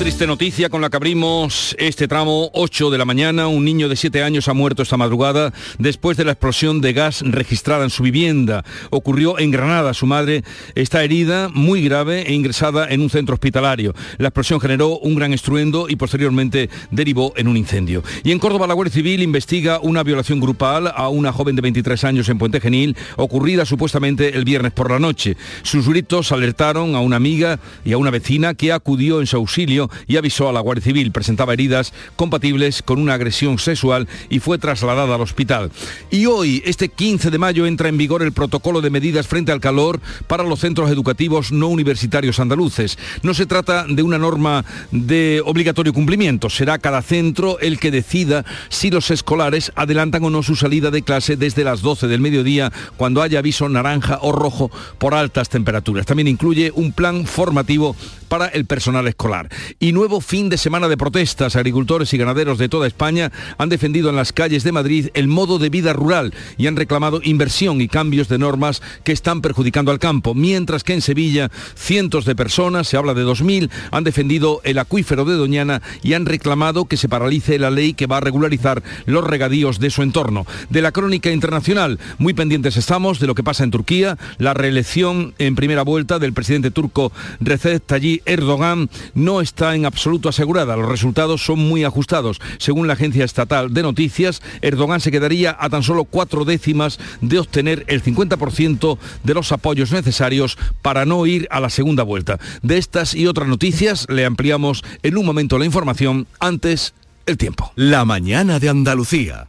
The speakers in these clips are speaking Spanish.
Triste noticia con la que abrimos este tramo 8 de la mañana. Un niño de 7 años ha muerto esta madrugada después de la explosión de gas registrada en su vivienda. Ocurrió en Granada. Su madre está herida, muy grave e ingresada en un centro hospitalario. La explosión generó un gran estruendo y posteriormente derivó en un incendio. Y en Córdoba la Guardia Civil investiga una violación grupal a una joven de 23 años en Puente Genil, ocurrida supuestamente el viernes por la noche. Sus gritos alertaron a una amiga y a una vecina que acudió en su auxilio y avisó a la Guardia Civil. Presentaba heridas compatibles con una agresión sexual y fue trasladada al hospital. Y hoy, este 15 de mayo, entra en vigor el protocolo de medidas frente al calor para los centros educativos no universitarios andaluces. No se trata de una norma de obligatorio cumplimiento. Será cada centro el que decida si los escolares adelantan o no su salida de clase desde las 12 del mediodía cuando haya aviso naranja o rojo por altas temperaturas. También incluye un plan formativo para el personal escolar. Y nuevo fin de semana de protestas. Agricultores y ganaderos de toda España han defendido en las calles de Madrid el modo de vida rural y han reclamado inversión y cambios de normas que están perjudicando al campo. Mientras que en Sevilla cientos de personas, se habla de 2.000, han defendido el acuífero de Doñana y han reclamado que se paralice la ley que va a regularizar los regadíos de su entorno. De la crónica internacional, muy pendientes estamos de lo que pasa en Turquía, la reelección en primera vuelta del presidente turco Recep Tayyip Erdogan no está en absoluto asegurada. Los resultados son muy ajustados. Según la agencia estatal de noticias, Erdogan se quedaría a tan solo cuatro décimas de obtener el 50% de los apoyos necesarios para no ir a la segunda vuelta. De estas y otras noticias le ampliamos en un momento la información. Antes, el tiempo. La mañana de Andalucía.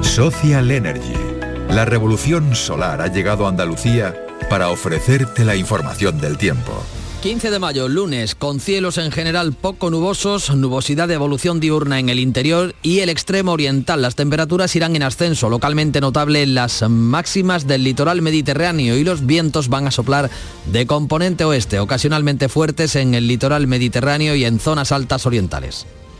Social Energy. La revolución solar ha llegado a Andalucía para ofrecerte la información del tiempo. 15 de mayo, lunes, con cielos en general poco nubosos, nubosidad de evolución diurna en el interior y el extremo oriental. Las temperaturas irán en ascenso, localmente notable las máximas del litoral mediterráneo y los vientos van a soplar de componente oeste, ocasionalmente fuertes en el litoral mediterráneo y en zonas altas orientales.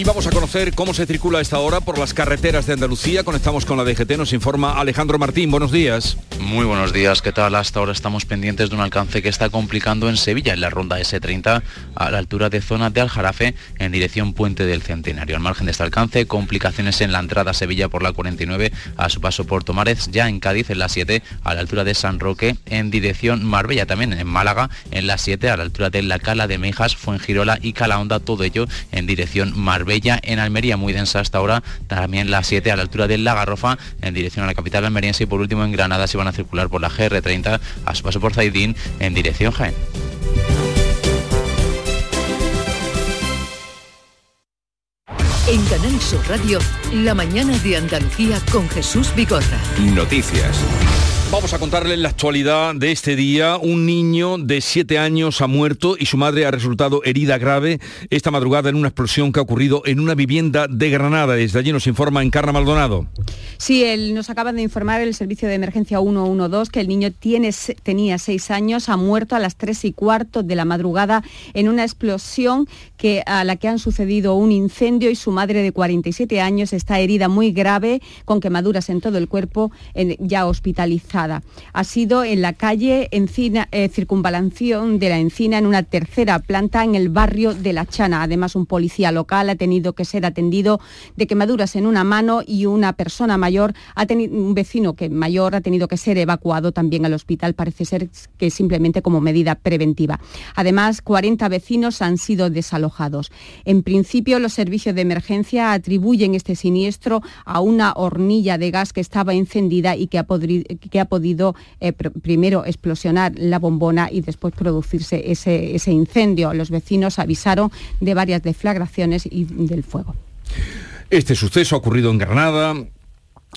Y vamos a conocer cómo se circula a esta hora por las carreteras de Andalucía. Conectamos con la DGT, nos informa Alejandro Martín. Buenos días. Muy buenos días, ¿qué tal? Hasta ahora estamos pendientes de un alcance que está complicando en Sevilla, en la ronda S30, a la altura de zona de Aljarafe, en dirección Puente del Centenario. Al margen de este alcance, complicaciones en la entrada a Sevilla por la 49, a su paso por Tomares, ya en Cádiz, en la 7, a la altura de San Roque, en dirección Marbella, también en Málaga, en la 7, a la altura de la Cala de Mejas, Fuengirola y Calahonda, todo ello en dirección Marbella Bella en Almería, muy densa hasta ahora, también la 7 a la altura del Lagarrofa en dirección a la capital almeriense y por último en Granada se van a circular por la GR30 a su paso por Zaidín en dirección Jaén. En Canal Sur Radio, la mañana de Andalucía con Jesús Bigorra. Noticias. Vamos a contarles la actualidad de este día. Un niño de 7 años ha muerto y su madre ha resultado herida grave esta madrugada en una explosión que ha ocurrido en una vivienda de Granada. Desde allí nos informa Encarna Maldonado. Sí, él nos acaba de informar el servicio de emergencia 112 que el niño tiene, tenía 6 años, ha muerto a las 3 y cuarto de la madrugada en una explosión que, a la que han sucedido un incendio y su madre de 47 años está herida muy grave con quemaduras en todo el cuerpo, ya hospitalizada. Ha sido en la calle Encina, eh, Circunvalación de la Encina, en una tercera planta en el barrio de La Chana. Además, un policía local ha tenido que ser atendido de quemaduras en una mano y una persona mayor, ha tenido, un vecino que mayor ha tenido que ser evacuado también al hospital, parece ser que simplemente como medida preventiva. Además, 40 vecinos han sido desalojados. En principio, los servicios de emergencia atribuyen este siniestro a una hornilla de gas que estaba encendida y que ha, que ha podido eh, primero explosionar la bombona y después producirse ese, ese incendio. Los vecinos avisaron de varias deflagraciones y del fuego. Este suceso ha ocurrido en Granada,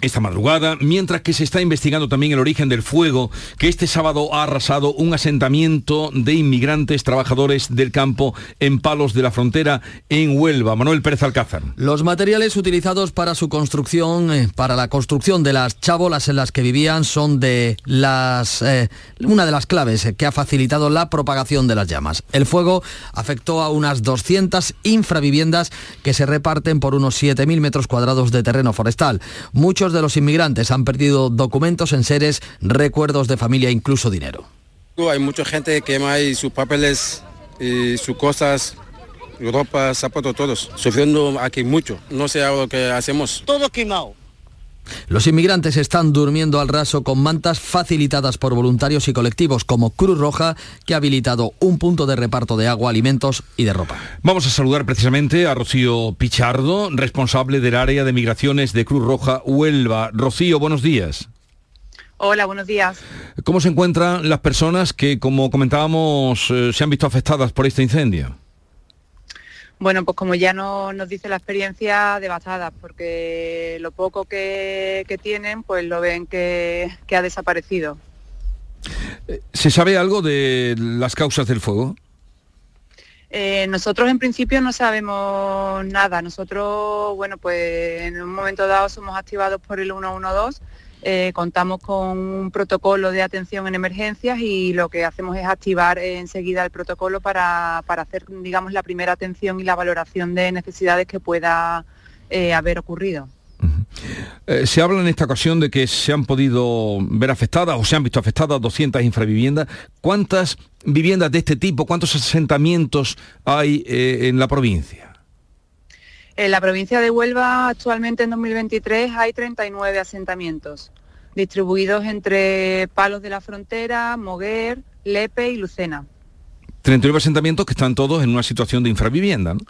esta madrugada, mientras que se está investigando también el origen del fuego que este sábado ha arrasado un asentamiento de inmigrantes trabajadores del campo en Palos de la Frontera en Huelva. Manuel Pérez Alcázar. Los materiales utilizados para su construcción, eh, para la construcción de las chabolas en las que vivían, son de las eh, una de las claves que ha facilitado la propagación de las llamas. El fuego afectó a unas 200 infraviviendas que se reparten por unos 7.000 metros cuadrados de terreno forestal. Muchos Muchos de los inmigrantes han perdido documentos en seres, recuerdos de familia, incluso dinero. Hay mucha gente que quema sus papeles y sus cosas, ropa, zapatos, todos. Sufriendo aquí mucho. No sé lo que hacemos. Todo quemado. Los inmigrantes están durmiendo al raso con mantas facilitadas por voluntarios y colectivos como Cruz Roja, que ha habilitado un punto de reparto de agua, alimentos y de ropa. Vamos a saludar precisamente a Rocío Pichardo, responsable del área de migraciones de Cruz Roja Huelva. Rocío, buenos días. Hola, buenos días. ¿Cómo se encuentran las personas que, como comentábamos, eh, se han visto afectadas por este incendio? Bueno, pues como ya no, nos dice la experiencia, devastada, porque lo poco que, tienen, pues lo ven que, ha desaparecido. Eh, ¿Se sabe algo de las causas del fuego? Eh, nosotros en principio no sabemos nada. Nosotros, bueno, pues en un momento dado somos activados por el 112 eh, contamos con un protocolo de atención en emergencias y lo que hacemos es activar enseguida el protocolo para, hacer, digamos, la primera atención y la valoración de necesidades que pueda eh, haber ocurrido. Eh, se habla en esta ocasión de que se han podido ver afectadas o se han visto afectadas 200 infraviviendas. ¿Cuántas viviendas de este tipo, cuántos asentamientos hay en la provincia? En la provincia de Huelva actualmente en 2023 hay 39 asentamientos distribuidos entre Palos de la Frontera, Moguer, Lepe y Lucena. 39 asentamientos que están todos en una situación de infravivienda, ¿no?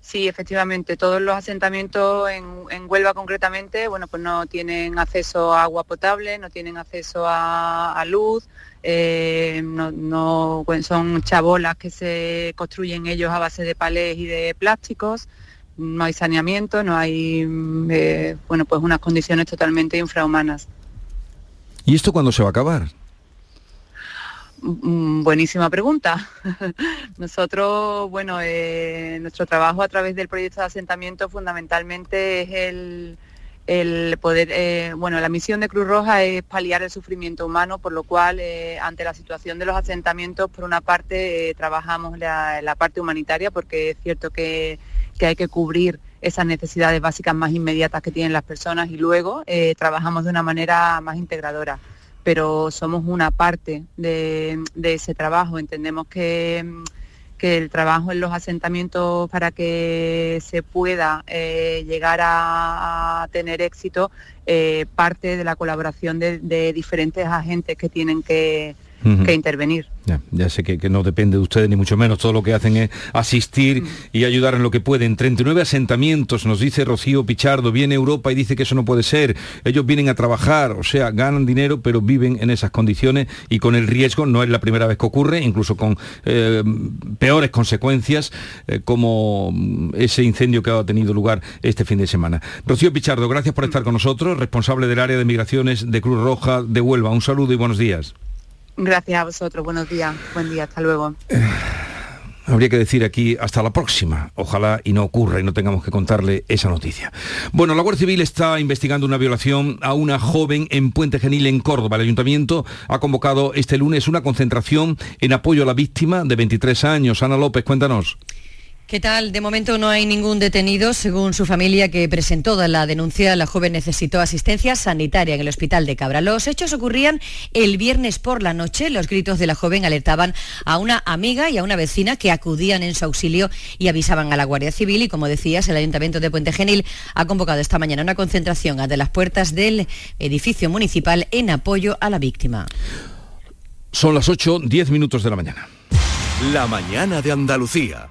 Sí, efectivamente, todos los asentamientos en, Huelva concretamente, bueno, pues no tienen acceso a agua potable, no tienen acceso a, luz, eh, no, son chabolas que se construyen ellos a base de palés y de plásticos, no hay saneamiento, no hay, eh, bueno, pues unas condiciones totalmente infrahumanas. ¿Y esto cuándo se va a acabar? Mm, buenísima pregunta. Nosotros, bueno, eh, nuestro trabajo a través del proyecto de asentamiento fundamentalmente es el, poder, eh, bueno, la misión de Cruz Roja es paliar el sufrimiento humano, por lo cual eh, ante la situación de los asentamientos, por una parte trabajamos la, la, parte humanitaria, porque es cierto que, que, hay que cubrir esas necesidades básicas más inmediatas que tienen las personas y luego trabajamos de una manera más integradora pero somos una parte de, ese trabajo. Entendemos que, el trabajo en los asentamientos para que se pueda eh, llegar a, tener éxito eh, parte de la colaboración de diferentes agentes que tienen que, que intervenir. Ya, sé que, no depende de ustedes ni mucho menos, todo lo que hacen es asistir mm. y ayudar en lo que pueden. 39 asentamientos, nos dice Rocío Pichardo, viene Europa y dice que eso no puede ser. Ellos vienen a trabajar, o sea, ganan dinero, pero viven en esas condiciones y con el riesgo, no es la primera vez que ocurre, incluso con eh, peores consecuencias, eh, como ese incendio que ha tenido lugar este fin de semana. Rocío Pichardo, gracias por estar con nosotros, responsable del área de migraciones de Cruz Roja de Huelva. Un saludo y buenos días. Gracias a vosotros, buenos días, buen día, hasta luego. Habría que decir aquí hasta la próxima. Ojalá y no ocurra y no tengamos que contarle esa noticia. Bueno, la Guardia Civil está investigando una violación a una joven en Puente Genil, en Córdoba. El ayuntamiento ha convocado este lunes una concentración en apoyo a la víctima de 23 años. Ana López, cuéntanos. ¿Qué tal? De momento no hay ningún detenido. Según su familia que presentó la denuncia, la joven necesitó asistencia sanitaria en el hospital de Cabra. Los hechos ocurrían el viernes por la noche. Los gritos de la joven alertaban a una amiga y a una vecina que acudían en su auxilio y avisaban a la Guardia Civil. Y como decías, el Ayuntamiento de Puente Genil ha convocado esta mañana una concentración ante las puertas del edificio municipal en apoyo a la víctima. Son las 8, 10 minutos de la mañana. La mañana de Andalucía.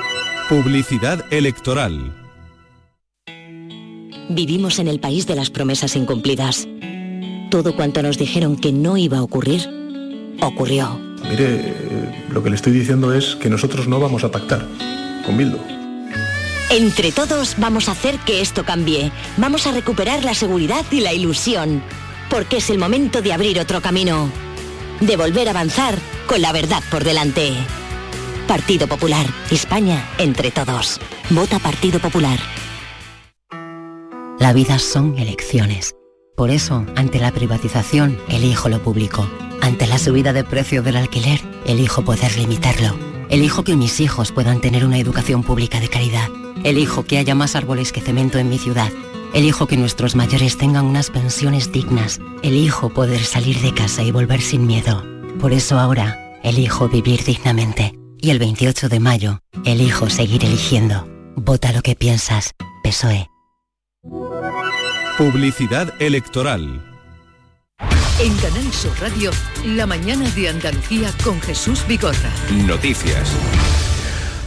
Publicidad electoral. Vivimos en el país de las promesas incumplidas. Todo cuanto nos dijeron que no iba a ocurrir, ocurrió. Mire, eh, lo que le estoy diciendo es que nosotros no vamos a pactar con Bildu. Entre todos vamos a hacer que esto cambie. Vamos a recuperar la seguridad y la ilusión. Porque es el momento de abrir otro camino. De volver a avanzar con la verdad por delante. Partido Popular. España entre todos. Vota Partido Popular. La vida son elecciones. Por eso, ante la privatización, elijo lo público. Ante la subida de precio del alquiler, elijo poder limitarlo. Elijo que mis hijos puedan tener una educación pública de calidad. Elijo que haya más árboles que cemento en mi ciudad. Elijo que nuestros mayores tengan unas pensiones dignas. Elijo poder salir de casa y volver sin miedo. Por eso ahora, elijo vivir dignamente. Y el 28 de mayo, elijo seguir eligiendo. Vota lo que piensas. PSOE. Publicidad electoral. En Canal Sur Radio, la mañana de Andalucía con Jesús Vigorra. Noticias.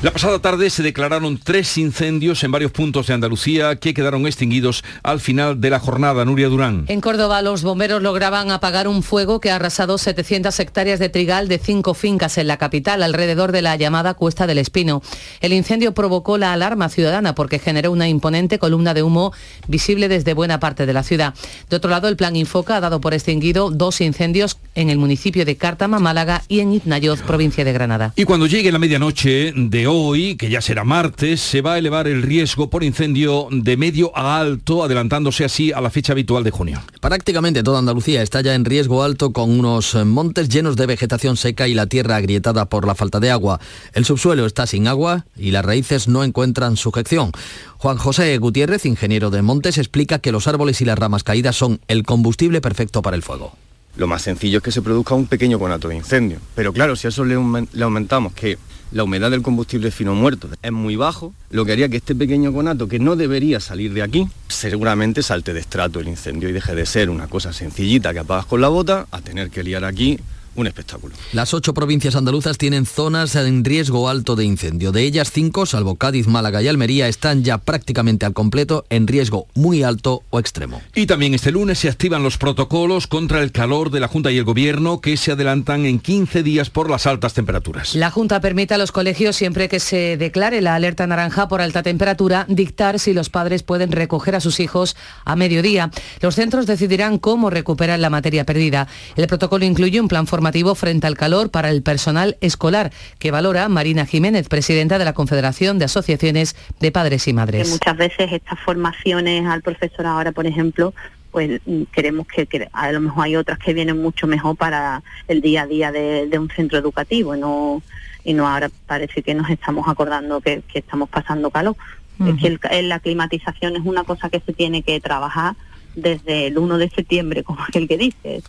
La pasada tarde se declararon tres incendios en varios puntos de Andalucía que quedaron extinguidos al final de la jornada. Nuria Durán. En Córdoba los bomberos lograban apagar un fuego que ha arrasado 700 hectáreas de trigal de cinco fincas en la capital, alrededor de la llamada Cuesta del Espino. El incendio provocó la alarma ciudadana porque generó una imponente columna de humo visible desde buena parte de la ciudad. De otro lado, el plan Infoca ha dado por extinguido dos incendios en el municipio de Cártama, Málaga y en Iznayoz, provincia de Granada. Y cuando llegue la medianoche de hoy, que ya será martes, se va a elevar el riesgo por incendio de medio a alto, adelantándose así a la fecha habitual de junio. Prácticamente toda Andalucía está ya en riesgo alto con unos montes llenos de vegetación seca y la tierra agrietada por la falta de agua. El subsuelo está sin agua y las raíces no encuentran sujeción. Juan José Gutiérrez, ingeniero de montes, explica que los árboles y las ramas caídas son el combustible perfecto para el fuego. Lo más sencillo es que se produzca un pequeño conato de incendio. Pero claro, si a eso le, le aumentamos que la humedad del combustible fino muerto es muy bajo, lo que haría que este pequeño conato, que no debería salir de aquí, seguramente salte de estrato el incendio y deje de ser una cosa sencillita que apagas con la bota a tener que liar aquí un espectáculo. Las ocho provincias andaluzas tienen zonas en riesgo alto de incendio. De ellas, cinco, salvo Cádiz, Málaga y Almería, están ya prácticamente al completo en riesgo muy alto o extremo. Y también este lunes se activan los protocolos contra el calor de la Junta y el Gobierno que se adelantan en 15 días por las altas temperaturas. La Junta permite a los colegios, siempre que se declare la alerta naranja por alta temperatura, dictar si los padres pueden recoger a sus hijos a mediodía. Los centros decidirán cómo recuperar la materia perdida. El protocolo incluye un plan formativo frente al calor para el personal escolar, que valora Marina Jiménez, presidenta de la Confederación de Asociaciones de Padres y Madres. Que muchas veces estas formaciones al profesor ahora, por ejemplo, pues queremos que, que, a lo mejor hay otras que vienen mucho mejor para el día a día de, de un centro educativo, no y no ahora parece que nos estamos acordando que, que estamos pasando calor. Uh -huh. Es que el, la climatización es una cosa que se tiene que trabajar desde el 1 de septiembre, como aquel que dice.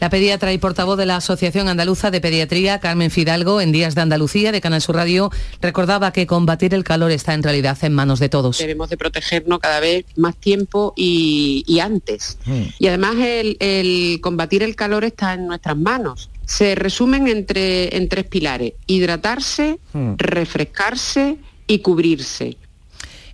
La pediatra y portavoz de la Asociación Andaluza de Pediatría, Carmen Fidalgo, en Días de Andalucía de Canal Sur Radio, recordaba que combatir el calor está en realidad en manos de todos. Debemos de protegernos cada vez más tiempo y, y antes. Mm. Y además el, el combatir el calor está en nuestras manos se resumen entre, en tres pilares, hidratarse, mm. refrescarse y cubrirse.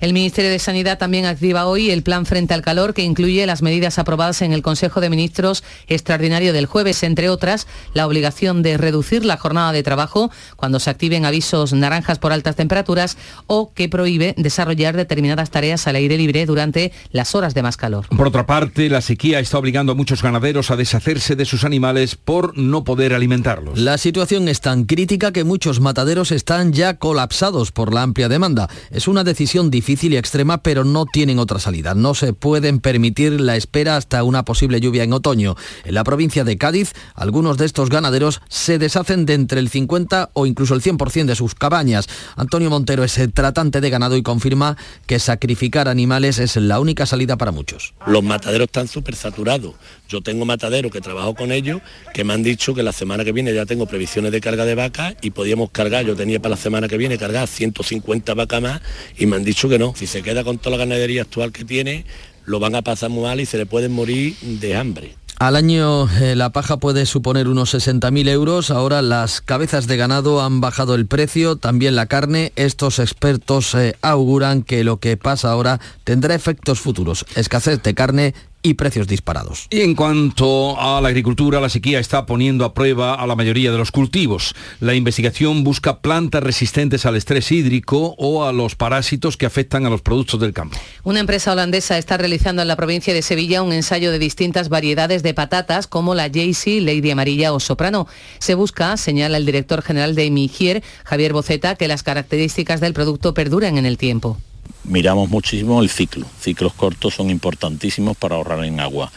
El Ministerio de Sanidad también activa hoy el plan frente al calor que incluye las medidas aprobadas en el Consejo de Ministros extraordinario del jueves, entre otras la obligación de reducir la jornada de trabajo cuando se activen avisos naranjas por altas temperaturas o que prohíbe desarrollar determinadas tareas al aire libre durante las horas de más calor. Por otra parte, la sequía está obligando a muchos ganaderos a deshacerse de sus animales por no poder alimentarlos. La situación es tan crítica que muchos mataderos están ya colapsados por la amplia demanda. Es una decisión difícil difícil y extrema, pero no tienen otra salida. No se pueden permitir la espera hasta una posible lluvia en otoño. En la provincia de Cádiz, algunos de estos ganaderos se deshacen de entre el 50 o incluso el 100% de sus cabañas. Antonio Montero es el tratante de ganado y confirma que sacrificar animales es la única salida para muchos. Los mataderos están súper saturados. Yo tengo mataderos que trabajo con ellos que me han dicho que la semana que viene ya tengo previsiones de carga de vacas y podíamos cargar, yo tenía para la semana que viene cargar 150 vacas más y me han dicho que no. Si se queda con toda la ganadería actual que tiene, lo van a pasar muy mal y se le pueden morir de hambre. Al año eh, la paja puede suponer unos 60.000 euros. Ahora las cabezas de ganado han bajado el precio, también la carne. Estos expertos eh, auguran que lo que pasa ahora tendrá efectos futuros. Escasez de carne y precios disparados. Y en cuanto a la agricultura, la sequía está poniendo a prueba a la mayoría de los cultivos. La investigación busca plantas resistentes al estrés hídrico o a los parásitos que afectan a los productos del campo. Una empresa holandesa está realizando en la provincia de Sevilla un ensayo de distintas variedades de patatas como la Jaycee, Lady Amarilla o Soprano. Se busca, señala el director general de Migier, Javier Boceta, que las características del producto perduren en el tiempo miramos muchísimo el ciclo. Ciclos cortos son importantísimos para ahorrar en agua.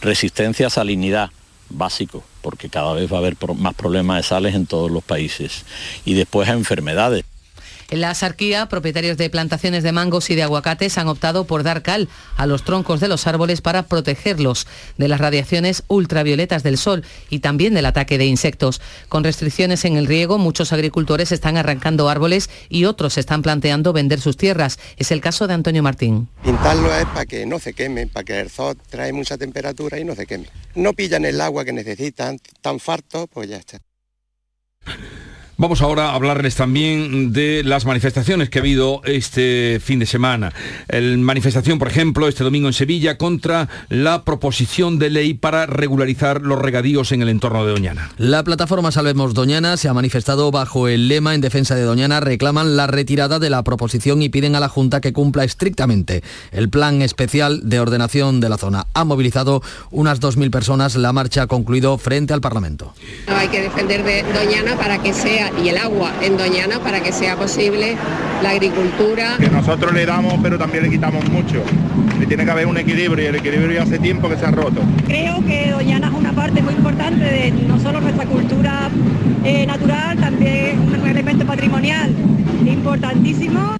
Resistencia a salinidad, básico, porque cada vez va a haber más problemas de sales en todos los países. Y después a enfermedades. En la Sarquía, propietarios de plantaciones de mangos y de aguacates han optado por dar cal a los troncos de los árboles para protegerlos de las radiaciones ultravioletas del sol y también del ataque de insectos. Con restricciones en el riego, muchos agricultores están arrancando árboles y otros están planteando vender sus tierras. Es el caso de Antonio Martín. Pintarlo es para que no se queme, para que el sol trae mucha temperatura y no se queme. No pillan el agua que necesitan, tan farto, pues ya está. Vamos ahora a hablarles también de las manifestaciones que ha habido este fin de semana. El manifestación, por ejemplo, este domingo en Sevilla contra la proposición de ley para regularizar los regadíos en el entorno de Doñana. La plataforma Salvemos Doñana se ha manifestado bajo el lema en defensa de Doñana, reclaman la retirada de la proposición y piden a la Junta que cumpla estrictamente el plan especial de ordenación de la zona. Ha movilizado unas 2.000 personas, la marcha ha concluido frente al Parlamento. hay que defender de Doñana para que sea y el agua en Doñana para que sea posible la agricultura. Que nosotros le damos pero también le quitamos mucho. Y tiene que haber un equilibrio y el equilibrio hace tiempo que se ha roto. Creo que Doñana es una parte muy importante de no solo nuestra cultura eh, natural, también un elemento patrimonial importantísimo.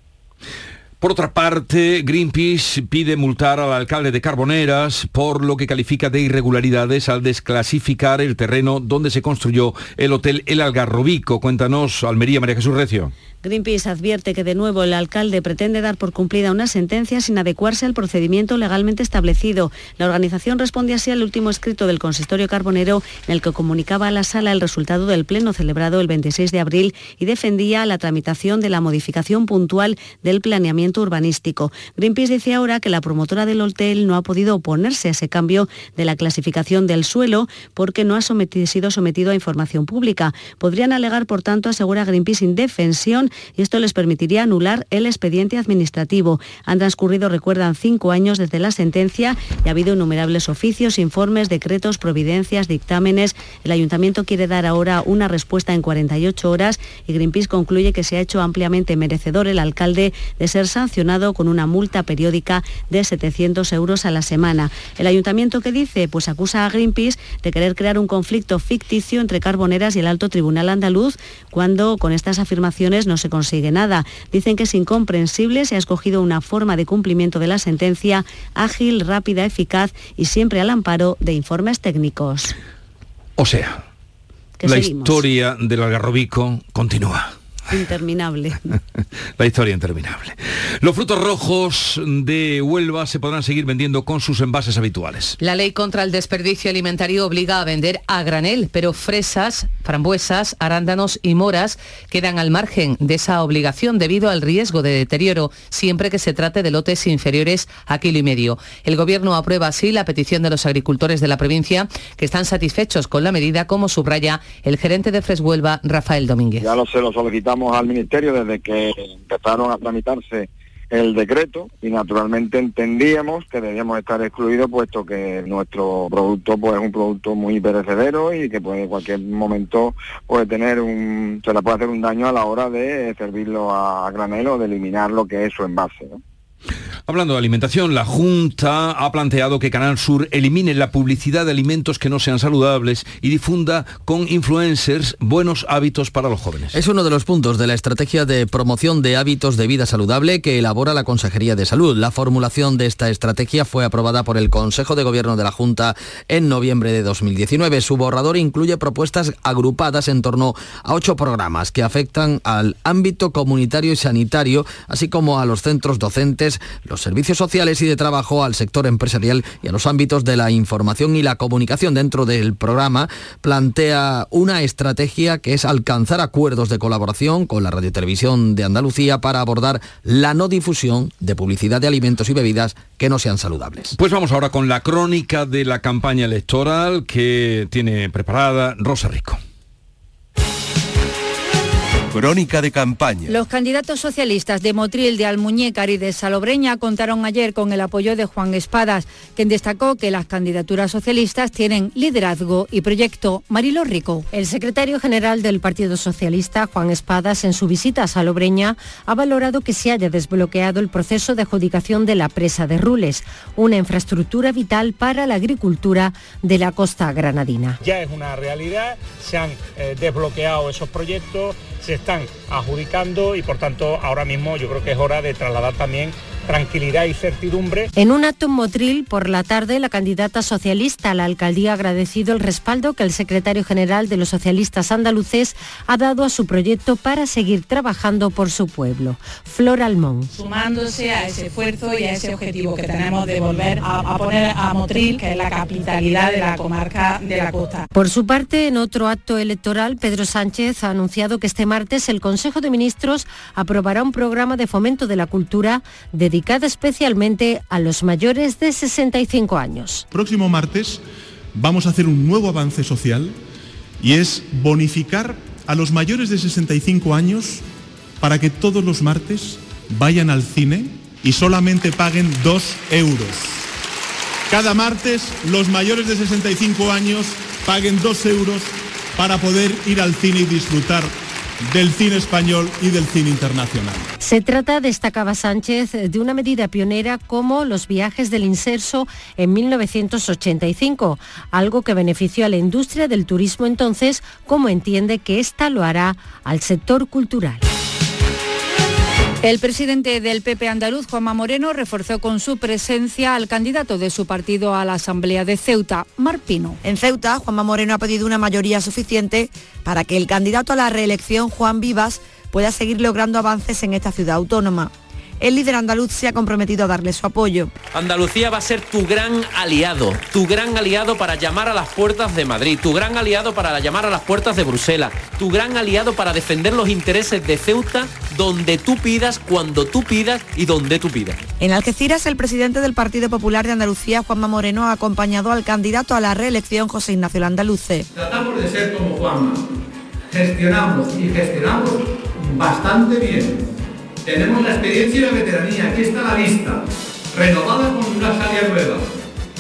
Por otra parte, Greenpeace pide multar al alcalde de Carboneras por lo que califica de irregularidades al desclasificar el terreno donde se construyó el hotel El Algarrobico. Cuéntanos, Almería, María Jesús Recio. Greenpeace advierte que de nuevo el alcalde pretende dar por cumplida una sentencia sin adecuarse al procedimiento legalmente establecido. La organización responde así al último escrito del consistorio carbonero en el que comunicaba a la sala el resultado del pleno celebrado el 26 de abril y defendía la tramitación de la modificación puntual del planeamiento urbanístico. Greenpeace dice ahora que la promotora del hotel no ha podido oponerse a ese cambio de la clasificación del suelo porque no ha sido sometido a información pública. Podrían alegar, por tanto, asegura Greenpeace, indefensión y esto les permitiría anular el expediente administrativo. Han transcurrido, recuerdan, cinco años desde la sentencia y ha habido innumerables oficios, informes, decretos, providencias, dictámenes. El ayuntamiento quiere dar ahora una respuesta en 48 horas y Greenpeace concluye que se ha hecho ampliamente merecedor el alcalde de ser sancionado con una multa periódica de 700 euros a la semana. El ayuntamiento que dice, pues acusa a Greenpeace de querer crear un conflicto ficticio entre Carboneras y el Alto Tribunal Andaluz, cuando con estas afirmaciones no se consigue nada. Dicen que es incomprensible, se ha escogido una forma de cumplimiento de la sentencia ágil, rápida, eficaz y siempre al amparo de informes técnicos. O sea, la historia del algarrobico continúa. Interminable. La historia interminable. Los frutos rojos de Huelva se podrán seguir vendiendo con sus envases habituales. La ley contra el desperdicio alimentario obliga a vender a granel, pero fresas, frambuesas, arándanos y moras quedan al margen de esa obligación debido al riesgo de deterioro siempre que se trate de lotes inferiores a kilo y medio. El gobierno aprueba así la petición de los agricultores de la provincia que están satisfechos con la medida, como subraya el gerente de Freshuelva, Rafael Domínguez. Ya lo se lo solicitamos al Ministerio desde que empezaron a tramitarse el decreto y naturalmente entendíamos que debíamos estar excluidos puesto que nuestro producto pues es un producto muy perecedero y que puede en cualquier momento puede tener un se le puede hacer un daño a la hora de servirlo a granelo o de eliminar lo que es su envase Hablando de alimentación, la Junta ha planteado que Canal Sur elimine la publicidad de alimentos que no sean saludables y difunda con influencers buenos hábitos para los jóvenes. Es uno de los puntos de la estrategia de promoción de hábitos de vida saludable que elabora la Consejería de Salud. La formulación de esta estrategia fue aprobada por el Consejo de Gobierno de la Junta en noviembre de 2019. Su borrador incluye propuestas agrupadas en torno a ocho programas que afectan al ámbito comunitario y sanitario, así como a los centros docentes, los servicios sociales y de trabajo, al sector empresarial y a los ámbitos de la información y la comunicación. Dentro del programa plantea una estrategia que es alcanzar acuerdos de colaboración con la Radio Televisión de Andalucía para abordar la no difusión de publicidad de alimentos y bebidas que no sean saludables. Pues vamos ahora con la crónica de la campaña electoral que tiene preparada Rosa Rico. Crónica de campaña. Los candidatos socialistas de Motril, de Almuñécar y de Salobreña contaron ayer con el apoyo de Juan Espadas, quien destacó que las candidaturas socialistas tienen liderazgo y proyecto. Marilo Rico. El secretario general del Partido Socialista, Juan Espadas, en su visita a Salobreña, ha valorado que se haya desbloqueado el proceso de adjudicación de la presa de Rules, una infraestructura vital para la agricultura de la costa granadina. Ya es una realidad, se han eh, desbloqueado esos proyectos se están adjudicando y por tanto ahora mismo yo creo que es hora de trasladar también tranquilidad y certidumbre. En un acto en Motril por la tarde, la candidata socialista a la alcaldía ha agradecido el respaldo que el secretario general de los socialistas andaluces ha dado a su proyecto para seguir trabajando por su pueblo. Flor Almón. Sumándose a ese esfuerzo y a ese objetivo que tenemos de volver a, a poner a Motril, que es la capitalidad de la comarca de la costa. Por su parte, en otro acto electoral, Pedro Sánchez ha anunciado que este martes el Consejo de Ministros aprobará un programa de fomento de la cultura dedicado dedicada especialmente a los mayores de 65 años. Próximo martes vamos a hacer un nuevo avance social y es bonificar a los mayores de 65 años para que todos los martes vayan al cine y solamente paguen 2 euros. Cada martes los mayores de 65 años paguen 2 euros para poder ir al cine y disfrutar del cine español y del cine internacional. Se trata, destacaba Sánchez, de una medida pionera como los viajes del inserso en 1985, algo que benefició a la industria del turismo entonces, como entiende que ésta lo hará al sector cultural. El presidente del PP andaluz, Juanma Moreno, reforzó con su presencia al candidato de su partido a la Asamblea de Ceuta, Marpino. En Ceuta, Juanma Moreno ha pedido una mayoría suficiente para que el candidato a la reelección, Juan Vivas, pueda seguir logrando avances en esta ciudad autónoma el líder andaluz se ha comprometido a darle su apoyo. Andalucía va a ser tu gran aliado, tu gran aliado para llamar a las puertas de Madrid, tu gran aliado para llamar a las puertas de Bruselas, tu gran aliado para defender los intereses de Ceuta donde tú pidas, cuando tú pidas y donde tú pidas. En Algeciras, el presidente del Partido Popular de Andalucía, Juanma Moreno, ha acompañado al candidato a la reelección, José Ignacio Landaluce. Tratamos de ser como Juanma. Gestionamos y gestionamos bastante bien tenemos la experiencia y la veteranía, aquí está la lista, renovada con una salida nueva.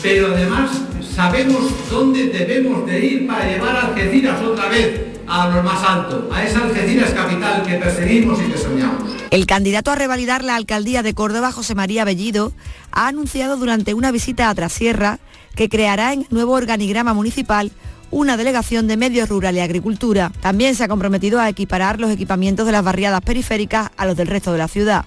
Pero además sabemos dónde debemos de ir para llevar a Algeciras otra vez a lo más alto, a esa Algeciras capital que perseguimos y que soñamos. El candidato a revalidar la alcaldía de Córdoba, José María Bellido, ha anunciado durante una visita a Trasierra que creará en nuevo organigrama municipal una delegación de Medio Rural y Agricultura. También se ha comprometido a equiparar los equipamientos de las barriadas periféricas a los del resto de la ciudad.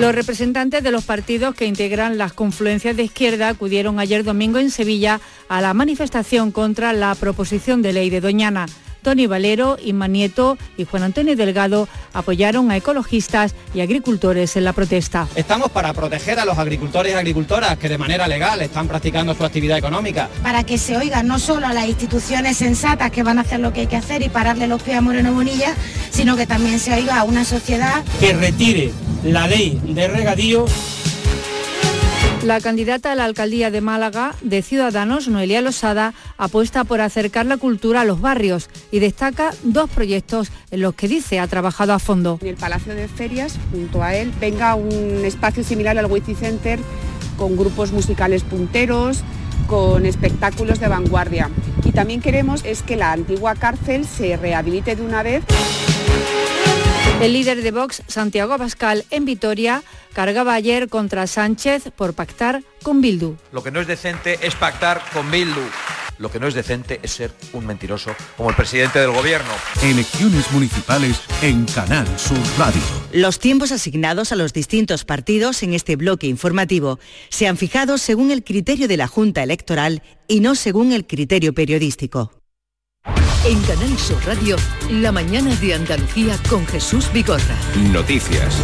Los representantes de los partidos que integran las confluencias de izquierda acudieron ayer domingo en Sevilla a la manifestación contra la proposición de ley de Doñana. Tony Valero, Inma Nieto y Juan Antonio Delgado apoyaron a ecologistas y agricultores en la protesta. Estamos para proteger a los agricultores y agricultoras que de manera legal están practicando su actividad económica. Para que se oigan no solo a las instituciones sensatas que van a hacer lo que hay que hacer y pararle los pies a Moreno Bonilla, sino que también se oiga a una sociedad que retire la ley de regadío la candidata a la alcaldía de Málaga de Ciudadanos, Noelia Losada, apuesta por acercar la cultura a los barrios y destaca dos proyectos en los que dice ha trabajado a fondo. En el Palacio de Ferias, junto a él, venga un espacio similar al Witty Center con grupos musicales punteros, con espectáculos de vanguardia. Y también queremos es que la antigua cárcel se rehabilite de una vez El líder de Vox, Santiago Pascal, en Vitoria, cargaba ayer contra Sánchez por pactar con Bildu. Lo que no es decente es pactar con Bildu. Lo que no es decente es ser un mentiroso como el presidente del gobierno. Elecciones municipales en Canal Sur Radio. Los tiempos asignados a los distintos partidos en este bloque informativo se han fijado según el criterio de la Junta Electoral y no según el criterio periodístico. En Canal Sur Radio, la mañana de Andalucía con Jesús Bigorra. Noticias.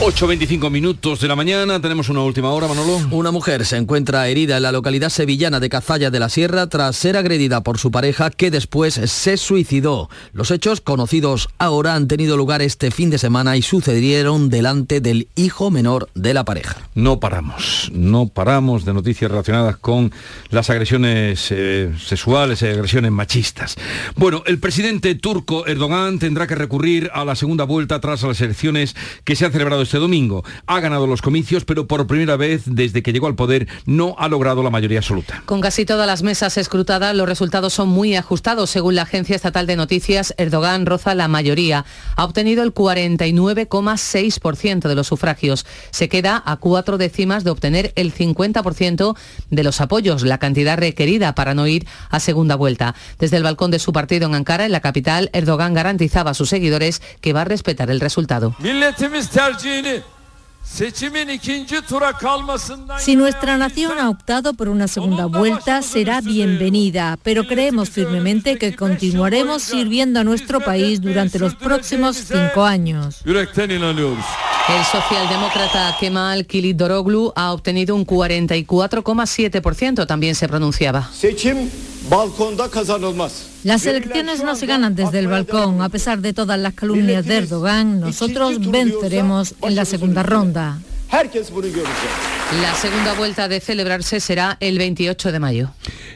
8.25 minutos de la mañana, tenemos una última hora, Manolo. Una mujer se encuentra herida en la localidad sevillana de Cazalla de la Sierra tras ser agredida por su pareja que después se suicidó. Los hechos conocidos ahora han tenido lugar este fin de semana y sucedieron delante del hijo menor de la pareja. No paramos, no paramos de noticias relacionadas con las agresiones eh, sexuales y agresiones machistas. Bueno, el presidente turco Erdogan tendrá que recurrir a la segunda vuelta tras las elecciones que se han celebrado este domingo. Ha ganado los comicios, pero por primera vez desde que llegó al poder no ha logrado la mayoría absoluta. Con casi todas las mesas escrutadas, los resultados son muy ajustados. Según la agencia estatal de noticias, Erdogan roza la mayoría. Ha obtenido el 49,6% de los sufragios. Se queda a cuatro décimas de obtener el 50% de los apoyos, la cantidad requerida para no ir a segunda vuelta. Desde el balcón de su partido en Ankara, en la capital, Erdogan garantizaba a sus seguidores que va a respetar el resultado. Si nuestra nación ha optado por una segunda vuelta, será bienvenida, pero creemos firmemente que continuaremos sirviendo a nuestro país durante los próximos cinco años. El socialdemócrata Kemal Kilidoroglu ha obtenido un 44,7%, también se pronunciaba. Las elecciones no se ganan desde el balcón. A pesar de todas las calumnias de Erdogan, nosotros venceremos en la segunda ronda. La segunda vuelta de celebrarse será el 28 de mayo.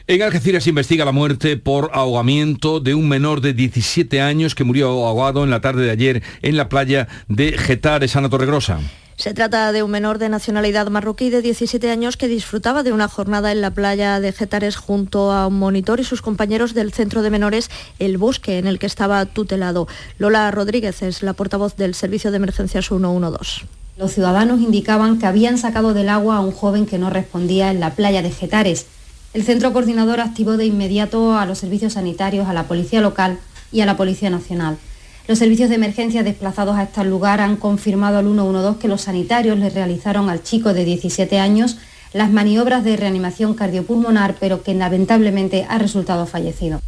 En Algeciras se investiga la muerte por ahogamiento de un menor de 17 años que murió ahogado en la tarde de ayer en la playa de Getares, Ana Torregrosa. Se trata de un menor de nacionalidad marroquí de 17 años que disfrutaba de una jornada en la playa de Getares junto a un monitor y sus compañeros del centro de menores El Bosque, en el que estaba tutelado. Lola Rodríguez es la portavoz del Servicio de Emergencias 112. Los ciudadanos indicaban que habían sacado del agua a un joven que no respondía en la playa de Getares. El centro coordinador activó de inmediato a los servicios sanitarios, a la Policía Local y a la Policía Nacional. Los servicios de emergencia desplazados a este lugar han confirmado al 112 que los sanitarios le realizaron al chico de 17 años las maniobras de reanimación cardiopulmonar, pero que lamentablemente ha resultado fallecido.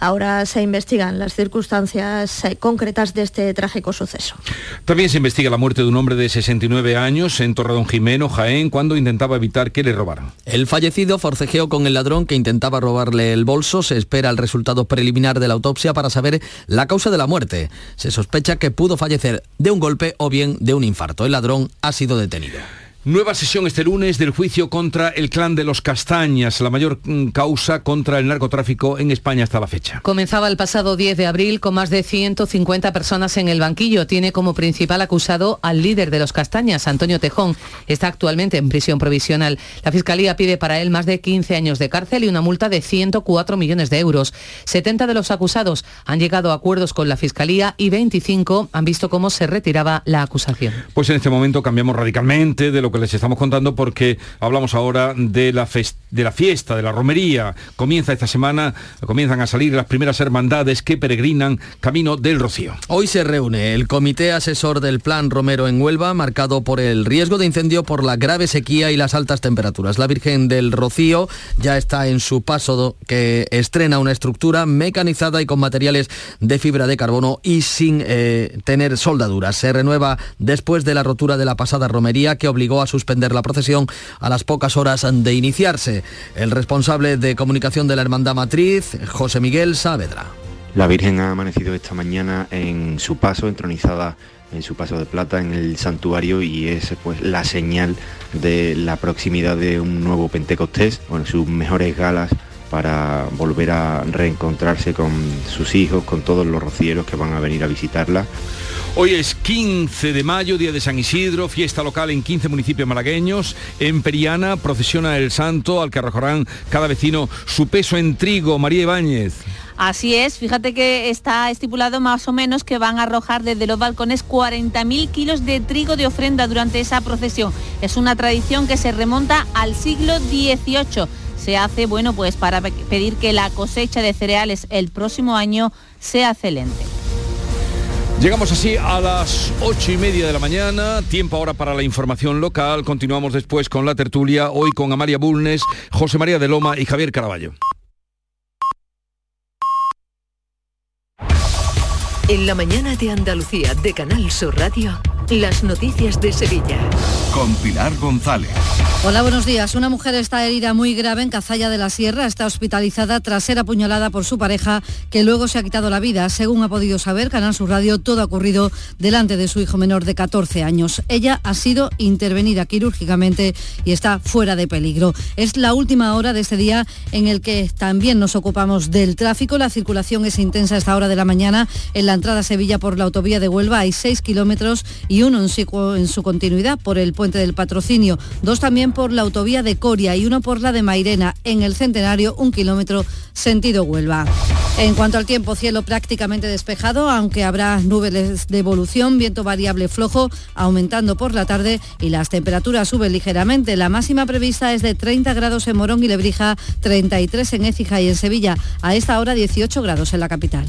Ahora se investigan las circunstancias eh, concretas de este trágico suceso. También se investiga la muerte de un hombre de 69 años en Torredón Jimeno, Jaén, cuando intentaba evitar que le robaran. El fallecido forcejeó con el ladrón que intentaba robarle el bolso. Se espera el resultado preliminar de la autopsia para saber la causa de la muerte. Se sospecha que pudo fallecer de un golpe o bien de un infarto. El ladrón ha sido detenido. Nueva sesión este lunes del juicio contra el clan de los Castañas, la mayor mm, causa contra el narcotráfico en España hasta la fecha. Comenzaba el pasado 10 de abril con más de 150 personas en el banquillo. Tiene como principal acusado al líder de los Castañas, Antonio Tejón. Está actualmente en prisión provisional. La Fiscalía pide para él más de 15 años de cárcel y una multa de 104 millones de euros. 70 de los acusados han llegado a acuerdos con la Fiscalía y 25 han visto cómo se retiraba la acusación. Pues en este momento cambiamos radicalmente de lo que les estamos contando porque hablamos ahora de la, de la fiesta, de la romería. Comienza esta semana, comienzan a salir las primeras hermandades que peregrinan camino del Rocío. Hoy se reúne el comité asesor del Plan Romero en Huelva, marcado por el riesgo de incendio por la grave sequía y las altas temperaturas. La Virgen del Rocío ya está en su paso que estrena una estructura mecanizada y con materiales de fibra de carbono y sin eh, tener soldaduras. Se renueva después de la rotura de la pasada romería que a suspender la procesión a las pocas horas de iniciarse. El responsable de comunicación de la Hermandad Matriz, José Miguel Saavedra. La Virgen ha amanecido esta mañana en su paso, entronizada en su paso de plata en el santuario y es pues la señal de la proximidad de un nuevo Pentecostés, bueno, sus mejores galas para volver a reencontrarse con sus hijos, con todos los rocieros que van a venir a visitarla. Hoy es 15 de mayo, día de San Isidro, fiesta local en 15 municipios malagueños. En Periana procesiona el santo al que arrojarán cada vecino su peso en trigo. María Ibáñez. Así es, fíjate que está estipulado más o menos que van a arrojar desde los balcones 40.000 kilos de trigo de ofrenda durante esa procesión. Es una tradición que se remonta al siglo XVIII. Se hace, bueno, pues para pedir que la cosecha de cereales el próximo año sea excelente. Llegamos así a las ocho y media de la mañana, tiempo ahora para la información local. Continuamos después con la tertulia, hoy con Amalia Bulnes, José María de Loma y Javier Caraballo. En la mañana de Andalucía de Canal Sur Radio. Las noticias de Sevilla. Con Pilar González. Hola, buenos días. Una mujer está herida muy grave en Cazalla de la Sierra. Está hospitalizada tras ser apuñalada por su pareja, que luego se ha quitado la vida. Según ha podido saber Canal Sur Radio, todo ha ocurrido delante de su hijo menor de 14 años. Ella ha sido intervenida quirúrgicamente y está fuera de peligro. Es la última hora de este día en el que también nos ocupamos del tráfico. La circulación es intensa a esta hora de la mañana. En la entrada a Sevilla por la autovía de Huelva hay 6 kilómetros y uno en su, en su continuidad por el puente del patrocinio, dos también por la autovía de Coria y uno por la de Mairena. En el centenario, un kilómetro sentido Huelva. En cuanto al tiempo, cielo prácticamente despejado, aunque habrá nubes de evolución, viento variable flojo, aumentando por la tarde y las temperaturas suben ligeramente. La máxima prevista es de 30 grados en Morón y Lebrija, 33 en Écija y en Sevilla. A esta hora 18 grados en la capital.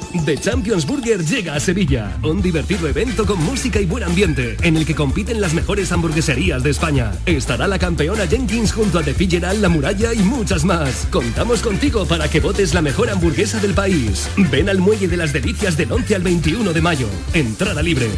The Champions Burger llega a Sevilla, un divertido evento con música y buen ambiente, en el que compiten las mejores hamburgueserías de España. Estará la campeona Jenkins junto a The Fitzgerald, La Muralla y muchas más. Contamos contigo para que votes la mejor hamburguesa del país. Ven al Muelle de las Delicias del 11 al 21 de mayo. Entrada libre.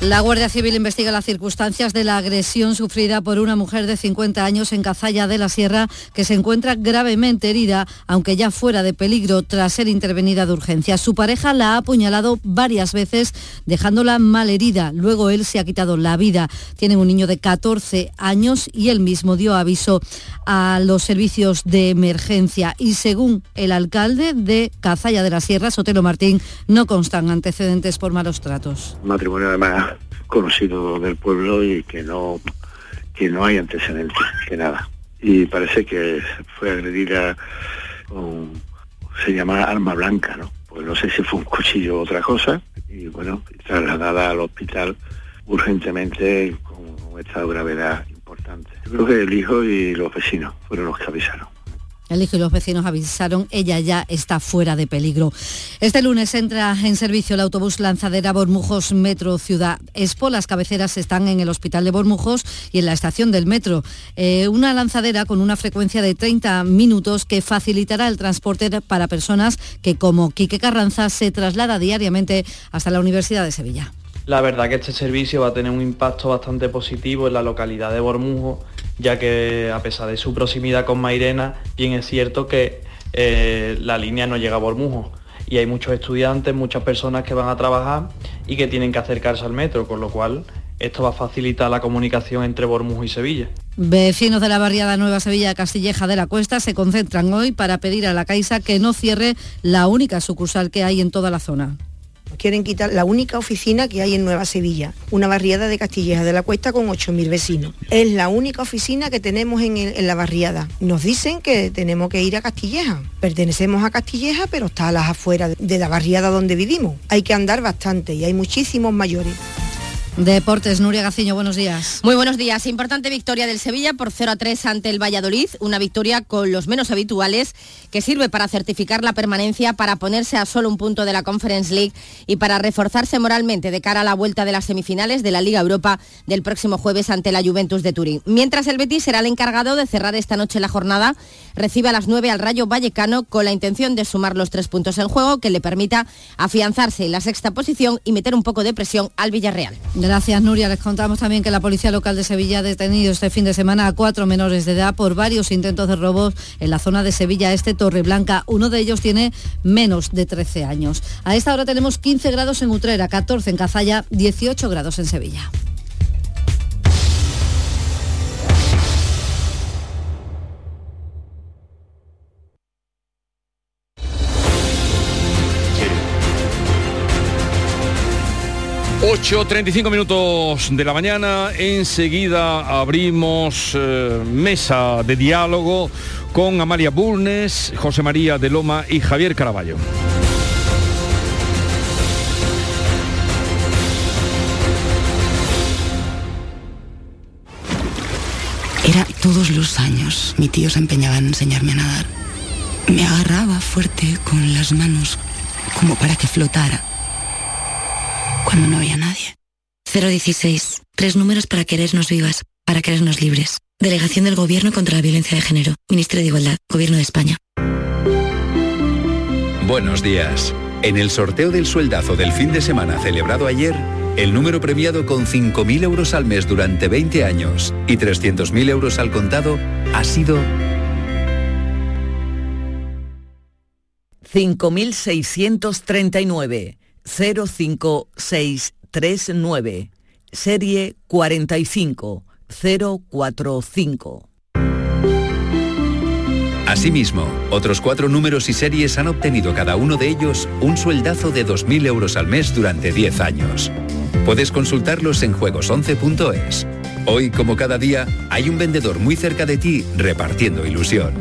La Guardia Civil investiga las circunstancias de la agresión sufrida por una mujer de 50 años en Cazalla de la Sierra que se encuentra gravemente herida, aunque ya fuera de peligro tras ser intervenida de urgencia. Su pareja la ha apuñalado varias veces, dejándola mal herida. Luego él se ha quitado la vida. Tienen un niño de 14 años y él mismo dio aviso a los servicios de emergencia. Y según el alcalde de Cazalla de la Sierra, Sotelo Martín, no constan antecedentes por malos tratos. matrimonio además conocido del pueblo y que no que no hay antecedentes que nada. Y parece que fue agredida con se llama arma blanca no pues no sé si fue un cuchillo o otra cosa. Y bueno trasladada al hospital urgentemente con un estado de gravedad importante. Yo creo que el hijo y los vecinos fueron los que avisaron el hijo y los vecinos avisaron, ella ya está fuera de peligro. Este lunes entra en servicio el autobús lanzadera Bormujos Metro Ciudad Expo. Las cabeceras están en el Hospital de Bormujos y en la estación del metro. Eh, una lanzadera con una frecuencia de 30 minutos que facilitará el transporte para personas que, como Quique Carranza, se traslada diariamente hasta la Universidad de Sevilla. La verdad que este servicio va a tener un impacto bastante positivo en la localidad de Bormujos ya que a pesar de su proximidad con Mairena, bien es cierto que eh, la línea no llega a Bormujo y hay muchos estudiantes, muchas personas que van a trabajar y que tienen que acercarse al metro, con lo cual esto va a facilitar la comunicación entre Bormujo y Sevilla. Vecinos de la barriada Nueva Sevilla Castilleja de la Cuesta se concentran hoy para pedir a la Caixa que no cierre la única sucursal que hay en toda la zona quieren quitar la única oficina que hay en Nueva Sevilla, una barriada de Castilleja de la Cuesta con 8.000 vecinos. Es la única oficina que tenemos en, en, la barriada. Nos dicen que tenemos que ir a Castilleja. Pertenecemos a Castilleja, pero está a las afueras de la barriada donde vivimos. Hay que andar bastante y hay muchísimos mayores. Deportes, Nuria Gaciño, buenos días. Muy buenos días. Importante victoria del Sevilla por 0 a 3 ante el Valladolid, una victoria con los menos habituales que sirve para certificar la permanencia, para ponerse a solo un punto de la Conference League y para reforzarse moralmente de cara a la vuelta de las semifinales de la Liga Europa del próximo jueves ante la Juventus de Turín. Mientras el Betis será el encargado de cerrar esta noche la jornada, recibe a las 9 al Rayo Vallecano con la intención de sumar los tres puntos en juego que le permita afianzarse en la sexta posición y meter un poco de presión al Villarreal. Gracias, Nuria. Les contamos también que la Policía Local de Sevilla ha detenido este fin de semana a cuatro menores de edad por varios intentos de robos en la zona de Sevilla Este, Torreblanca. Uno de ellos tiene menos de 13 años. A esta hora tenemos 15 grados en Utrera, 14 en Cazalla, 18 grados en Sevilla. ...8.35 minutos de la mañana... ...enseguida abrimos eh, mesa de diálogo... ...con Amalia Burnes, José María de Loma y Javier Caraballo. Era todos los años. Mi tío se empeñaba en enseñarme a nadar. Me agarraba fuerte con las manos como para que flotara. Cuando no había nadie. 016. Tres números para querernos vivas, para querernos libres. Delegación del Gobierno contra la Violencia de Género. Ministerio de Igualdad. Gobierno de España. Buenos días. En el sorteo del sueldazo del fin de semana celebrado ayer, el número premiado con 5.000 euros al mes durante 20 años y 300.000 euros al contado ha sido 5639 05639 serie 45045. Asimismo, otros cuatro números y series han obtenido cada uno de ellos un sueldazo de 2.000 euros al mes durante 10 años. Puedes consultarlos en juegos11.es. Hoy, como cada día, hay un vendedor muy cerca de ti repartiendo ilusión.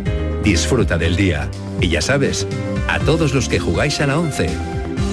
Disfruta del día. Y ya sabes, a todos los que jugáis a la 11,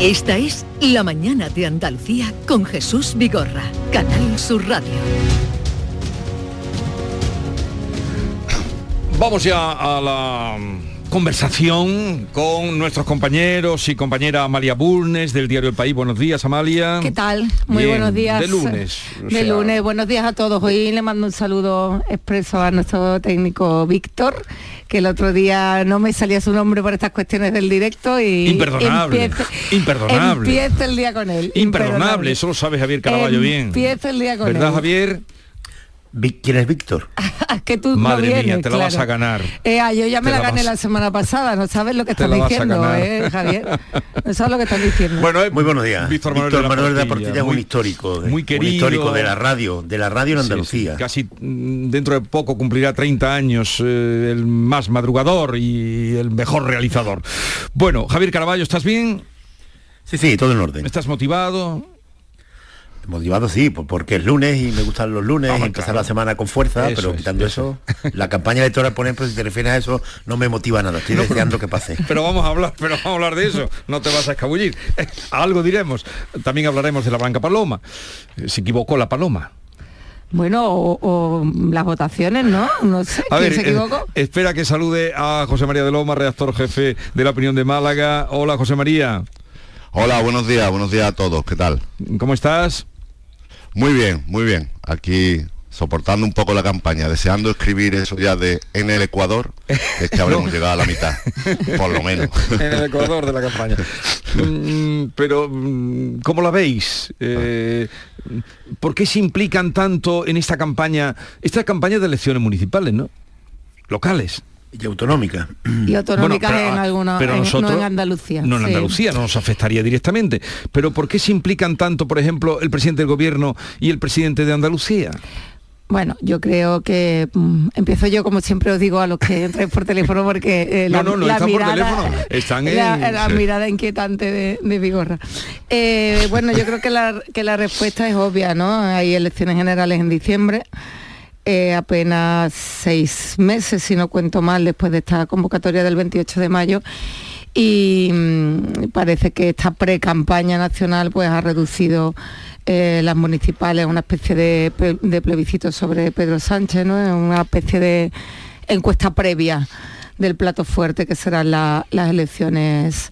Esta es La Mañana de Andalucía con Jesús Vigorra. Canal Sur Radio. Vamos ya a la conversación con nuestros compañeros y compañera Amalia Burnes del diario El País. Buenos días, Amalia. ¿Qué tal? Muy Bien, buenos días. De lunes. De sea, lunes, buenos días a todos. Hoy le mando un saludo expreso a nuestro técnico Víctor, que el otro día no me salía su nombre por estas cuestiones del directo y Imperdonable. Imperdonable. Empieza el día con él. Imperdonable, eso lo sabe Javier Caraballo bien. Empieza el día con ¿Verdad, él. Javier? ¿Quién es Víctor? que tú no Madre mía, te la vas a ganar. Eh, ah, yo ya me Te la, la gané vas- la semana pasada, no sabes lo que a diciendo, eh, Javier. No sabes lo que estás diciendo. Muy buenos días. Víctor Víctor Manuel Manuel, de la de la Portilla, Portilla es un muy- histórico. de- muy Un querido. histórico de la radio, de la radio en Sí, sí, Andalucía. casi mm, dentro de poco cumplirá 30 años eh, el más madrugador y el mejor realizador. Bueno, Javier Caraballo, ¿estás bien? Sí, sí, todo en orden. ¿Estás motivado? Motivado sí, por- porque es lunes y me gustan los lunes, y empezar claro. la semana con fuerza, Eso pero es, quitando eso eso, la campaña electoral, por ejemplo, si te refieres a eso, no me motiva nada. Estoy deseando que pase. Pero vamos a hablar, pero vamos a hablar de eso. No te vas a escabullir. Algo diremos. También hablaremos de la Blanca Paloma. Se equivocó la Paloma. Bueno, o, o las votaciones, ¿no? No sé, A ¿quién ver, se eh, equivocó? espera que salude a José María de Loma, redactor jefe de La Opinión de Málaga. Hola, José María. Hola, buenos días, buenos días a todos. ¿Qué tal? ¿Cómo estás? Muy bien, muy bien. Aquí soportando un poco la campaña, deseando escribir eso ya de en el Ecuador, es que habremos llegado a la mitad, por lo menos. en el Ecuador de la campaña. Mm, pero, mm, ¿cómo la veis? Eh, ¿Por qué se implican tanto en esta campaña, esta campaña de elecciones municipales, ¿no? Locales. Y autonómica. Y autonómicas Bueno, pero, en ah, alguna, pero en- nosotros- no en Andalucía. No en sí. Andalucía, no nos afectaría directamente. Pero ¿por qué se implican tanto, por ejemplo, el presidente del gobierno y el presidente de Andalucía? Bueno, yo creo que mm, empiezo yo, como siempre os digo, a los que entréis por teléfono, porque eh, No, la, no, no la están por mirada, teléfono, están en- la, la mirada inquietante de, de Vigorra. Eh, bueno, yo creo que la, que la respuesta es obvia, ¿no? Hay elecciones generales en diciembre, eh, apenas seis meses, si no cuento mal, después de esta convocatoria del 28 de mayo. Y mm, parece que esta pre-campaña nacional pues ha reducido eh, las municipales a una especie de, de plebiscito sobre Pedro Sánchez, ¿no? Una especie de encuesta previa del plato fuerte que serán la- las elecciones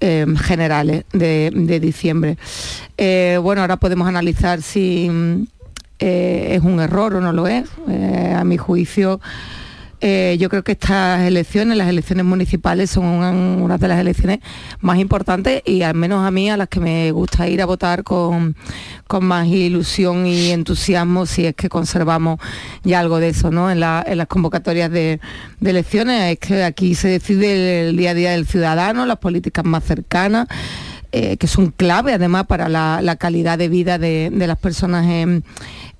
eh, generales de, de diciembre. Eh, bueno, ahora podemos analizar si mm, eh, es un error o no lo es. Eh, a mi juicio, eh, yo creo que estas elecciones, las elecciones municipales, son un- una de las elecciones más importantes y al menos a mí a las que me gusta ir a votar con, con más ilusión y entusiasmo si es que conservamos ya algo de eso ¿no? en, la- las convocatorias de, elecciones. Es que aquí se decide el día a día del ciudadano, las políticas más cercanas. que son clave además para la, la calidad de vida de, de las personas en,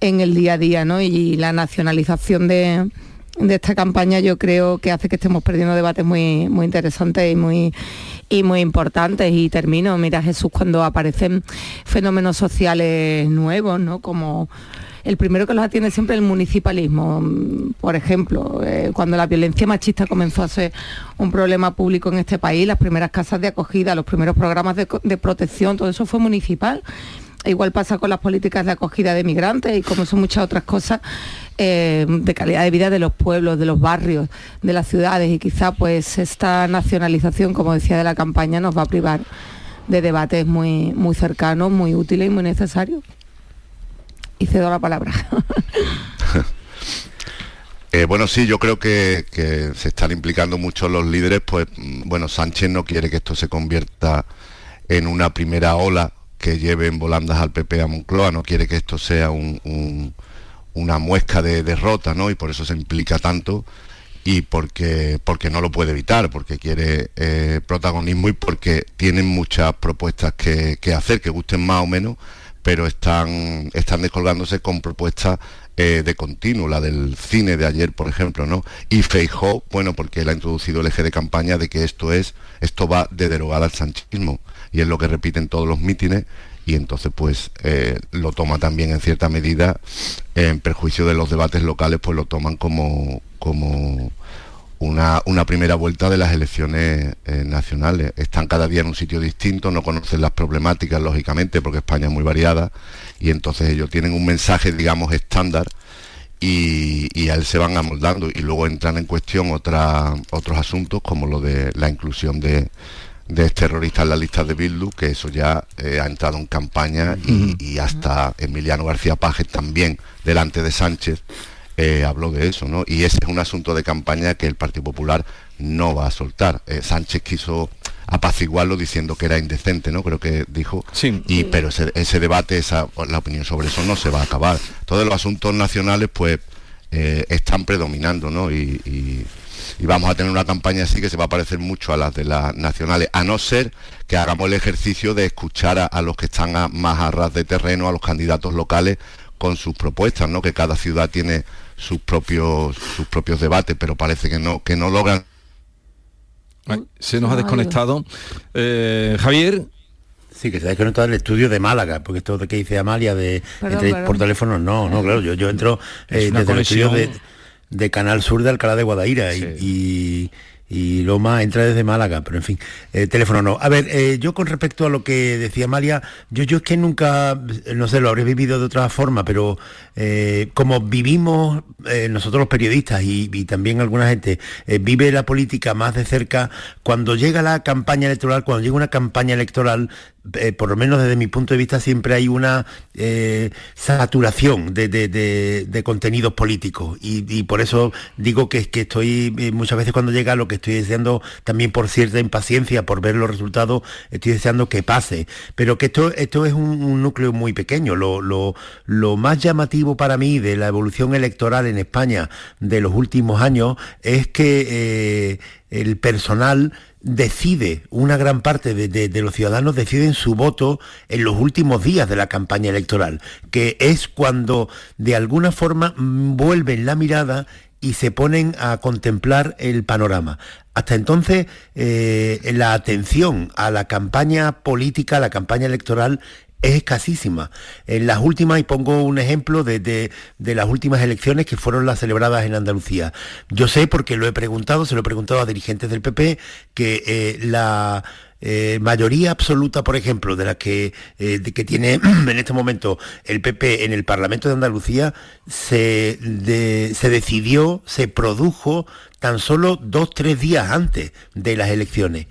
en el día a día, ¿no? Y la nacionalización de, esta campaña yo creo que hace que estemos perdiendo debates muy, interesantes y muy y muy importantes y termino, mira Jesús, cuando aparecen fenómenos sociales nuevos, ¿no? Como el primero que los atiende siempre el municipalismo. Por ejemplo, eh, cuando la violencia machista comenzó a ser un problema público en este país, las primeras casas de acogida, los primeros programas de protección, todo eso fue municipal. Igual pasa con las políticas de acogida de migrantes y como son muchas otras cosas eh, de calidad de vida de los pueblos, de los barrios, de las ciudades y quizá pues esta nacionalización, como decía de la campaña, nos va a privar de debates muy, muy cercanos, muy útiles y muy necesarios. Y cedo la palabra. Eh, bueno, sí, yo creo que, que se están implicando mucho los líderes, pues mm, bueno, Sánchez no quiere que esto se convierta en una primera ola que lleve en volandas al PP a Moncloa, no quiere que esto sea un- un- una muesca de derrota, ¿no? Y por eso se implica tanto y porque, porque no lo puede evitar, porque quiere eh, protagonismo y porque tienen muchas propuestas que, que hacer, que gusten más o menos, pero están, están descolgándose con propuestas eh, de continuo, la del cine de ayer, por ejemplo, ¿no? Y Feijó, bueno, porque él ha introducido el eje de campaña de que esto es, esto va de derogar al sanchismo, y es lo que repiten todos los mítines, y entonces pues eh, lo toma también en cierta medida, en perjuicio de los debates locales, pues lo toman como, como una, una primera vuelta de las elecciones eh, nacionales. Están cada día en un sitio distinto, no conocen las problemáticas, lógicamente, porque España es muy variada, y entonces ellos tienen un mensaje, digamos, estándar, y, y a él se van amoldando, y luego entran en cuestión otra- otros asuntos, como lo de la inclusión de de terroristas en la lista de Bildu, que eso ya eh, ha entrado en campaña y, y hasta Emiliano García Paje también, delante de Sánchez, eh, habló de eso, ¿no? Y ese es un asunto de campaña que el Partido Popular no va a soltar. Eh, Sánchez quiso apaciguarlo diciendo que era indecente, ¿no? Creo que dijo. Y pero ese, ese debate, esa la opinión sobre eso no se va a acabar. Todos los asuntos nacionales, pues, eh, están predominando, ¿no? Y, y- y vamos a tener una campaña así que se va a parecer mucho a las de las nacionales, a no ser que hagamos el ejercicio de escuchar a, a los que están a- más a ras de terreno, a los candidatos locales con sus propuestas, ¿no? Que cada ciudad tiene sus propios sus propios debates, pero parece que no que no logran Ay, Se nos ha desconectado. Eh, Javier. Sí, que se ha desconectado el estudio de Málaga, porque esto de que dice Amalia de Perdón, entre- perdón. por teléfono, no, no, claro, yo, yo entro Es eh, desde el estudio de. De Canal Sur de Alcalá de Guadaira y, y, y Loma entra desde Málaga, pero en fin, eh, teléfono no. A ver, eh, yo con respecto a lo que decía Amalia, yo, yo es que nunca, no sé, lo habré vivido de otra forma, pero eh, como vivimos nosotros los periodistas y, y también alguna gente vive la política más de cerca, cuando llega la campaña electoral, cuando llega una campaña electoral, eh, por lo menos desde mi punto de vista, siempre hay una eh, saturación de, de- contenidos políticos. Y, por eso digo que, estoy, eh, muchas veces cuando llega lo que estoy deseando, también por cierta impaciencia, por ver los resultados, estoy deseando que pase. Pero que esto, esto es un, un núcleo muy pequeño. Lo, lo- lo más llamativo para mí de la evolución electoral en España de los últimos años es que el personal decide, una gran parte de, los ciudadanos deciden su voto en los últimos días de la campaña electoral, que es cuando de alguna forma mm, vuelven la mirada y se ponen a contemplar el panorama. Hasta entonces, eh, la atención a la campaña política, a la campaña electoral, es escasísima. En las últimas, y pongo un ejemplo de, de- las últimas elecciones que fueron las celebradas en Andalucía. Yo sé, porque lo he preguntado, se lo he preguntado a dirigentes del PP, que eh, la eh, mayoría absoluta, por ejemplo, de la que, eh, que tiene en este momento el PP en el Parlamento de Andalucía, se, se decidió, se produjo tan solo dos, tres días antes de las elecciones.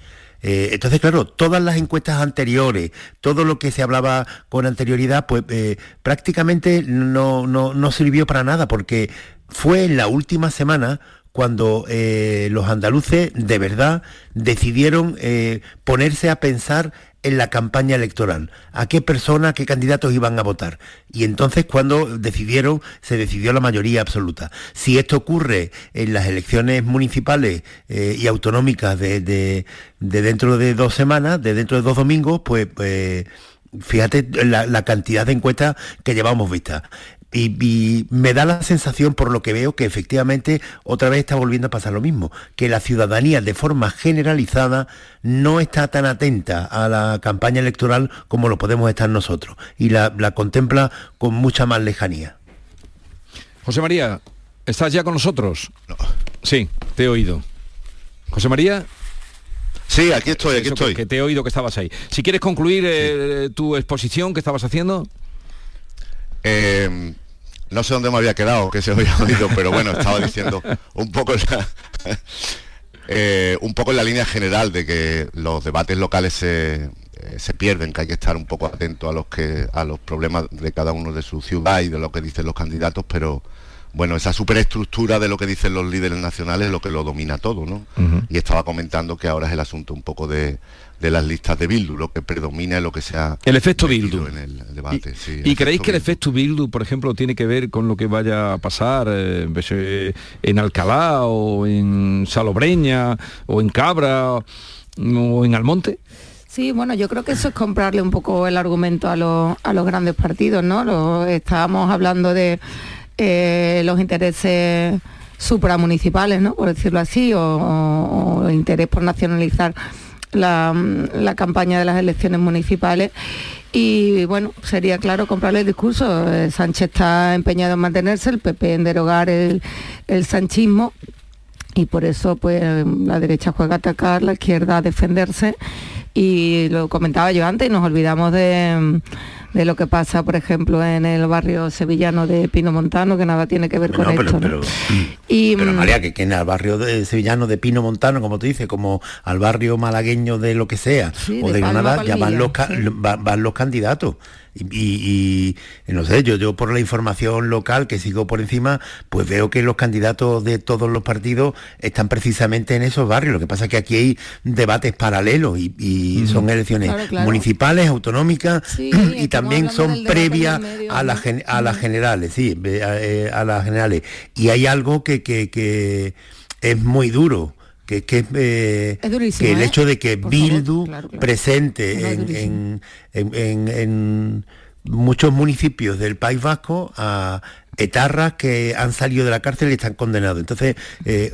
Eh, entonces, claro, todas las encuestas anteriores, todo lo que se hablaba con anterioridad, pues eh, prácticamente no, no- no sirvió para nada, porque fue en la última semana cuando eh, los andaluces de verdad decidieron ponerse a pensar en la campaña electoral, a qué personas, qué candidatos iban a votar. Y entonces cuando decidieron, se decidió la mayoría absoluta. Si esto ocurre en las elecciones municipales eh, y autonómicas de, de- de dentro de dos semanas, de dentro de dos domingos, pues eh, fíjate la, la cantidad de encuestas que llevamos vistas. Y, y me da la sensación, por lo que veo, que efectivamente otra vez está volviendo a pasar lo mismo, que la ciudadanía de forma generalizada no está tan atenta a la campaña electoral como lo podemos estar nosotros, y la, la contempla con mucha más lejanía. José María, ¿estás ya con nosotros? Sí, te he oído. José María. Sí, aquí estoy, aquí Eso, estoy. Que, que te he oído que estabas ahí. Si quieres concluir eh, tu exposición que estabas haciendo. Eh, no sé dónde me había quedado, que se había oído, pero bueno, estaba diciendo un poco en la, eh, un poco en la línea general de que los debates locales se, eh, se pierden, que hay que estar un poco atento a los que a los problemas de cada uno de su ciudad y de lo que dicen los candidatos, pero bueno, esa superestructura de lo que dicen los líderes nacionales es lo que lo domina todo, ¿no? Y estaba comentando que ahora es el asunto un poco de, de las listas de Bildu, lo que predomina lo que sea El efecto Bildu. en el debate. sí, ¿Y creéis que el efecto Bildu, por ejemplo, tiene que ver con lo que vaya a pasar eh, en Alcalá o en Salobreña o en Cabra o en Almonte? Sí, bueno, yo creo que eso es comprarle un poco el argumento a los, a los grandes partidos, ¿no? Lo- estábamos hablando de eh, los intereses supramunicipales, ¿no? Por decirlo así, o, o- o interés por nacionalizar la, la campaña de las elecciones municipales. Y bueno, sería claro comprarle el discurso. Eh, Sánchez está empeñado en mantenerse, el PP en derogar el, el sanchismo y por eso pues la derecha juega a atacar, la izquierda a defenderse y lo comentaba yo antes, nos olvidamos de, de lo que pasa, por ejemplo, en el barrio sevillano de Pino Montano, que nada tiene que ver con pero, esto. ¿no? pero, Y, pero mm, María, que, que en el barrio de sevillano de Pino Montano, como tú dices, como al barrio malagueño de lo que sea, Sí, o de de Granada, ya van los, van los candidatos. Y, y- no sé, yo, yo por la información local que sigo por encima, pues veo que los candidatos de todos los partidos están precisamente en esos barrios. Lo que pasa es que aquí hay debates paralelos y, y son elecciones Claro, claro. municipales, autonómicas Sí, y estamos también son previas a gen- a las generales, sí, a, eh, a las generales. Y hay algo que, que- que es muy duro, que, que, eh, durísimo, que el ¿eh? hecho de que Por favor, Bildu claro, claro. presente en- en- en- en muchos municipios del País Vasco a etarras que han salido de la cárcel y están condenados. Entonces, eh,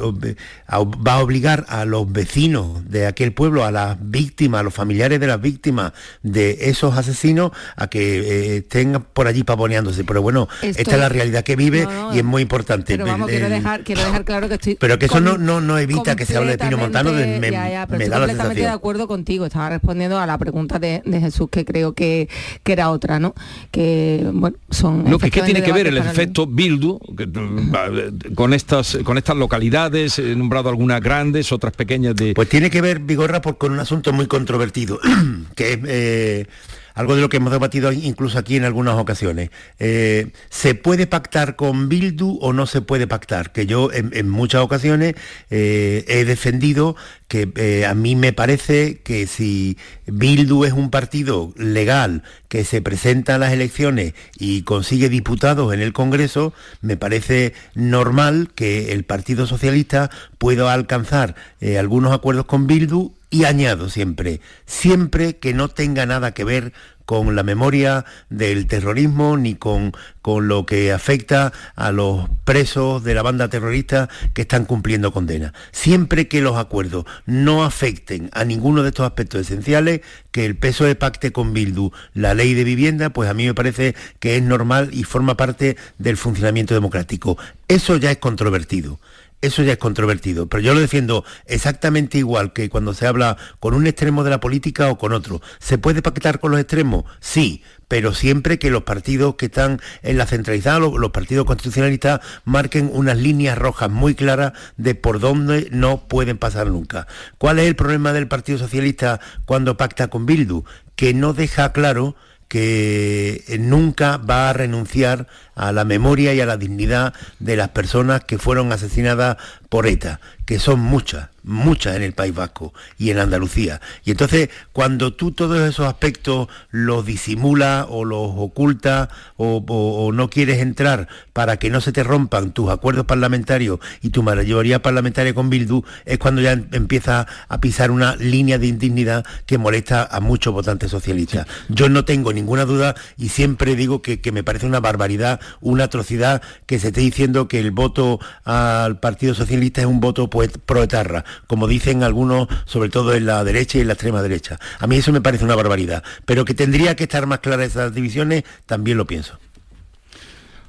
va a obligar a los vecinos de aquel pueblo, a las víctimas, a los familiares de las víctimas de esos asesinos, a que eh, estén por allí pavoneándose. Pero bueno, esta es la realidad que vive No, no, y es muy importante. Pero vamos, El- quiero dejar, quiero dejar claro que estoy... pero que eso con- no, no, no evita que se hable de Pino Montano, de- me, completamente- ya, ya, pero me estoy da la de acuerdo contigo. Estaba respondiendo a la pregunta de, de Jesús que creo que, que era otra, ¿no? Que, bueno, son... No, que ¿qué tiene que ver el efecto esto Bildu, que, mm, con estas con estas localidades, he nombrado algunas grandes, otras pequeñas de. Pues tiene que ver, Vigorra, por, con un asunto muy controvertido, que es eh, algo de lo que hemos debatido incluso aquí en algunas ocasiones. Eh, ¿Se puede pactar con Bildu o no se puede pactar? Que yo en, muchas ocasiones eh, he defendido que eh, a mí me parece que si Bildu es un partido legal que se presenta a las elecciones y consigue diputados en el Congreso, me parece normal que el Partido Socialista pueda alcanzar algunos acuerdos con Bildu y añado siempre, siempre que no tenga nada que ver con la memoria del terrorismo ni con, con lo que afecta a los presos de la banda terrorista que están cumpliendo condena. Siempre que los acuerdos no afecten a ninguno de estos aspectos esenciales, que el peso de pacte con Bildu la ley de vivienda, pues a mí me parece que es normal y forma parte del funcionamiento democrático. Eso ya es controvertido eso ya es controvertido, pero yo lo defiendo exactamente igual que cuando se habla con un extremo de la política o con otro. ¿Se puede pactar con los extremos? Sí, pero siempre que los partidos que están en la centralizada, los, partidos constitucionalistas, marquen unas líneas rojas muy claras de por dónde no pueden pasar nunca. ¿Cuál es el problema del Partido Socialista cuando pacta con Bildu? Que no deja claro que nunca va a renunciar a la memoria y a la dignidad de las personas que fueron asesinadas por ETA, que son muchas, muchas en el País Vasco y en Andalucía. Y entonces, cuando tú todos esos aspectos los disimulas o los ocultas o, no quieres entrar para que no se te rompan tus acuerdos parlamentarios y tu mayoría parlamentaria con Bildu, es cuando ya empieza a pisar una línea de indignidad que molesta a muchos votantes socialistas. Yo no tengo ninguna duda y siempre digo que, que me parece una barbaridad, una atrocidad que se esté diciendo que el voto al Partido Socialista es un voto proetarra, como dicen algunos, sobre todo en la derecha y en la extrema derecha. A mí eso me parece una barbaridad, pero que tendría que estar más claras esas divisiones, también lo pienso.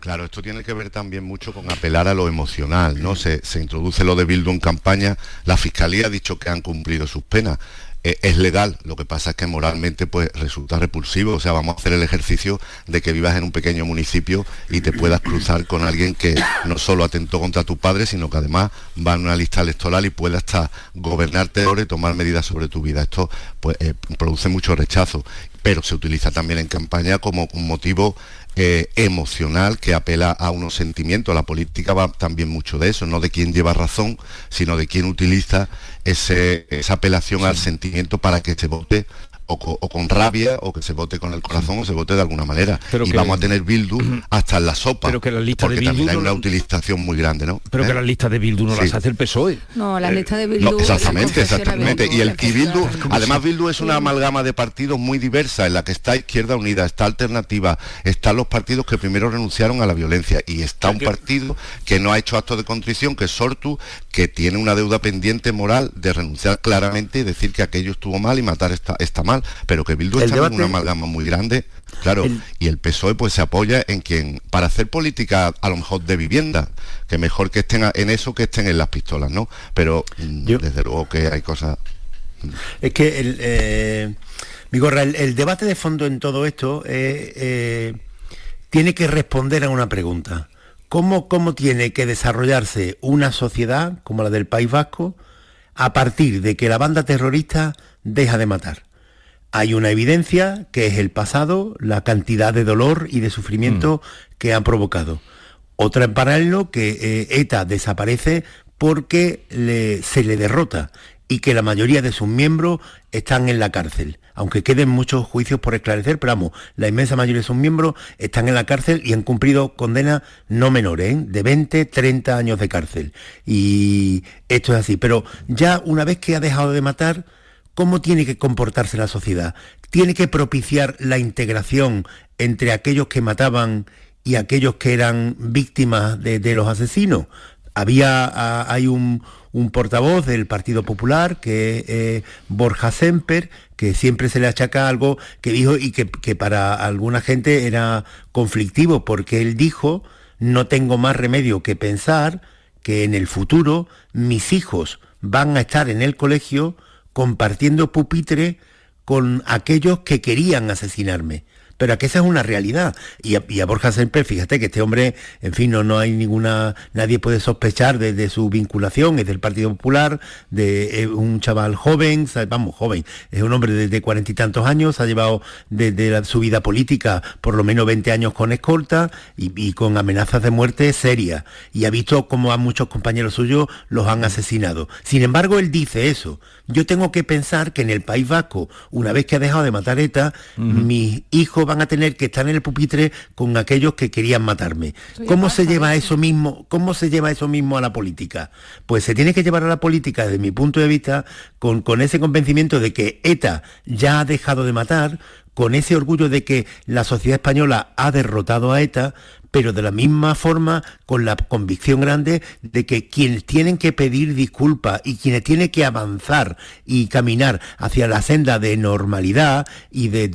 Claro, esto tiene que ver también mucho con apelar a lo emocional, ¿no? Se, se introduce lo de Bildu en campaña, la Fiscalía ha dicho que han cumplido sus penas, eh, es legal, lo que pasa es que moralmente pues resulta repulsivo, o sea, vamos a hacer el ejercicio de que vivas en un pequeño municipio y te puedas cruzar con alguien que no solo atentó contra tu padre, sino que además va en una lista electoral y puede hasta gobernarte y tomar medidas sobre tu vida. Esto pues eh, produce mucho rechazo, pero se utiliza también en campaña como un motivo eh, emocional que apela a unos sentimientos. La política va también mucho de eso, no de quién lleva razón, sino de quién utiliza ese, esa apelación al sentimiento para que se vote o, con rabia o que se vote con el corazón o se vote de alguna manera. y vamos a tener Bildu hasta en la sopa. Pero que la lista porque de también hay una utilización muy grande, ¿no? Pero que ¿Eh? las listas de Bildu no las hace el PSOE. No, la lista de Bildu. exactamente, exactamente. Y el y Bildu, además Bildu es una amalgama de partidos muy diversa en la que está Izquierda Unida, está Alternativa, están los partidos que primero renunciaron a la violencia y está un partido que no ha hecho acto de contrición, que es Sortu, que tiene una deuda pendiente moral de renunciar claramente y decir que aquello estuvo mal y matar está, está mal, pero que Bildu está en una amalgama muy grande, claro, y el PSOE pues se apoya en quien, para hacer política a lo mejor de vivienda, que mejor que estén en eso que estén en las pistolas, ¿no? Pero mm, desde luego que hay cosas... Es que el... Eh, el, debate de fondo en todo esto eh, eh, tiene que responder a una pregunta. ¿Cómo, ¿Cómo tiene que desarrollarse una sociedad como la del País Vasco a partir de que la banda terrorista deja de matar? Hay una evidencia que es el pasado, la cantidad de dolor y de sufrimiento mm. que han provocado. Otra en paralelo que eh, ETA desaparece porque se le derrota y que la mayoría de sus miembros están en la cárcel. Aunque queden muchos juicios por esclarecer, pero vamos, la inmensa mayoría de sus miembros están en la cárcel y han cumplido condenas no menores, ¿eh? de 20, 30 años de cárcel. Y esto es así. Pero ya una vez que ha dejado de matar, ¿cómo tiene que comportarse la sociedad? ¿Tiene que propiciar la integración entre aquellos que mataban y aquellos que eran víctimas de, los asesinos? Había, hay un, portavoz del Partido Popular, que es eh, Borja Semper, que siempre se le achaca algo que dijo y que, para alguna gente era conflictivo, porque él dijo, no tengo más remedio que pensar que en el futuro mis hijos van a estar en el colegio compartiendo pupitre con aquellos que querían asesinarme. pero que esa es una realidad. Y a, y a Borja Semper, fíjate que este hombre, en fin, no, no hay ninguna, nadie puede sospechar de, su vinculación, es del Partido Popular, de un chaval joven, vamos, joven, es un hombre de cuarenta y tantos años, ha llevado desde su vida política por lo menos 20 años con escolta y, con amenazas de muerte serias. Y ha visto cómo a muchos compañeros suyos los han asesinado. Sin embargo, él dice eso. Yo tengo que pensar que en el País Vasco, una vez que ha dejado de matar ETA, mis hijos van a tener que estar en el pupitre con aquellos que querían matarme. ¿Cómo se lleva eso mismo? ¿Cómo se lleva eso mismo a la política? Pues se tiene que llevar a la política, desde mi punto de vista, con, con ese convencimiento de que ETA ya ha dejado de matar, con ese orgullo de que la sociedad española ha derrotado a ETA, pero de la misma forma con la convicción grande de que quienes tienen que pedir disculpas y quienes tienen que avanzar y caminar hacia la senda de normalidad y de,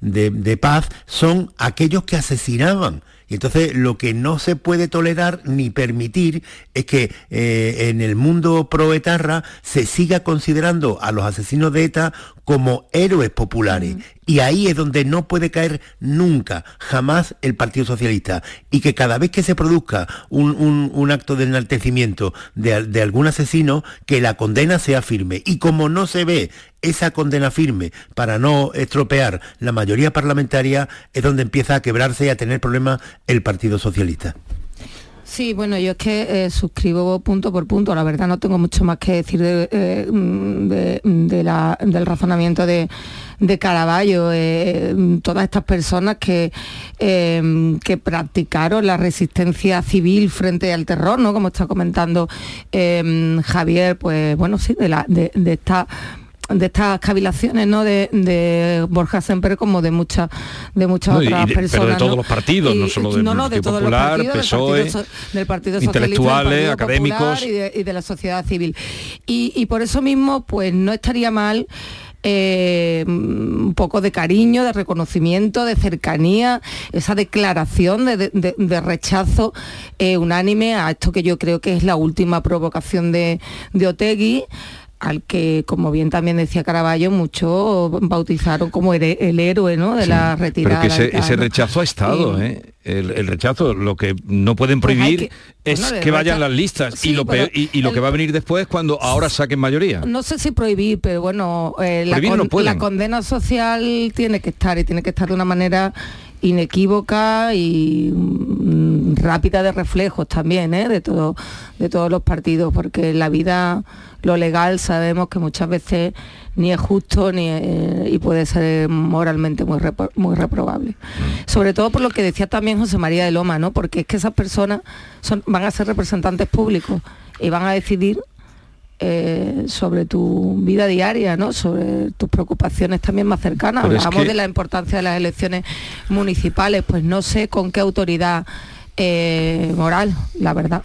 de paz son aquellos que asesinaban y entonces lo que no se puede tolerar ni permitir es que eh, en el mundo proetarra se siga considerando a los asesinos de ETA como héroes populares. Y ahí es donde no puede caer nunca, jamás el Partido Socialista. Y que cada vez que se produzca un, acto de enaltecimiento de, de, algún asesino, que la condena sea firme. Y como no se ve esa condena firme para no estropear la mayoría parlamentaria, es donde empieza a quebrarse y a tener problemas el Partido Socialista. Sí, bueno, yo es que eh, suscribo punto por punto. La verdad no tengo mucho más que decir de, eh, del razonamiento de, de Caraballo. Eh, todas estas personas que, que practicaron la resistencia civil frente al terror, ¿no? Como está comentando Javier, pues bueno, sí, de, la, de esta de estas cavilaciones ¿no? de, Borja Semper como de muchas de muchas otras personas. Pero de todos los partidos, no solo del no, de todos Popular, los partidos, del Partido, del partido intelectuales, académicos y de, la sociedad civil. Y, por eso mismo, pues no estaría mal. Eh, un poco de cariño, de reconocimiento, de cercanía, esa declaración de, rechazo eh, unánime a esto que yo creo que es la última provocación de, de Otegui al que, como bien también decía Caraballo, muchos bautizaron como el, héroe ¿no? de la retirada. Pero que ese, rechazo ha estado, ¿eh? El, rechazo, lo que no pueden pues prohibir es que vayan las listas y, lo, y, lo que va a venir después cuando ahora saquen mayoría. No sé si prohibir, pero bueno, eh, la, la condena social tiene que estar y tiene que estar de una manera inequívoca y mm, rápida de reflejos también ¿eh? de, todo, de todos los partidos, porque la vida, lo legal, sabemos que muchas veces ni es justo ni eh, y puede ser moralmente muy, muy reprobable. Sobre todo por lo que decía también José María de Loma, ¿no? porque es que esas personas son, van a ser representantes públicos y van a decidir eh, sobre tu vida diaria, ¿no? sobre tus preocupaciones también más cercanas. Hablamos de la importancia de las elecciones municipales, pues no sé con qué autoridad eh, moral, la verdad.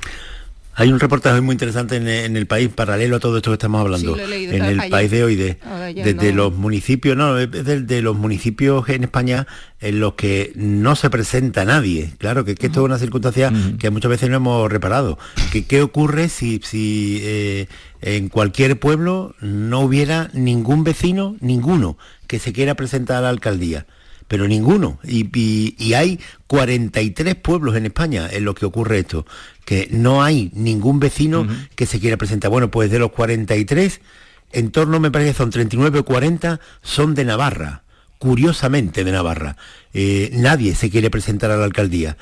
Hay un reportaje muy interesante en, el país, paralelo a todo esto que estamos hablando, en el país de hoy, de, desde los municipios, no, es de, los municipios en España en los que no se presenta nadie. Claro, que, esto es una circunstancia que muchas veces no hemos reparado. Que, ¿Qué ocurre si, si eh, en cualquier pueblo no hubiera ningún vecino, ninguno, que se quiera presentar a la alcaldía? pero ninguno. Y, hay 43 pueblos en España en los que ocurre esto, que no hay ningún vecino que se quiera presentar. Bueno, pues de los 43, en torno, me parece, son 39 o 40, son de Navarra, curiosamente de Navarra. Eh, nadie se quiere presentar a la alcaldía.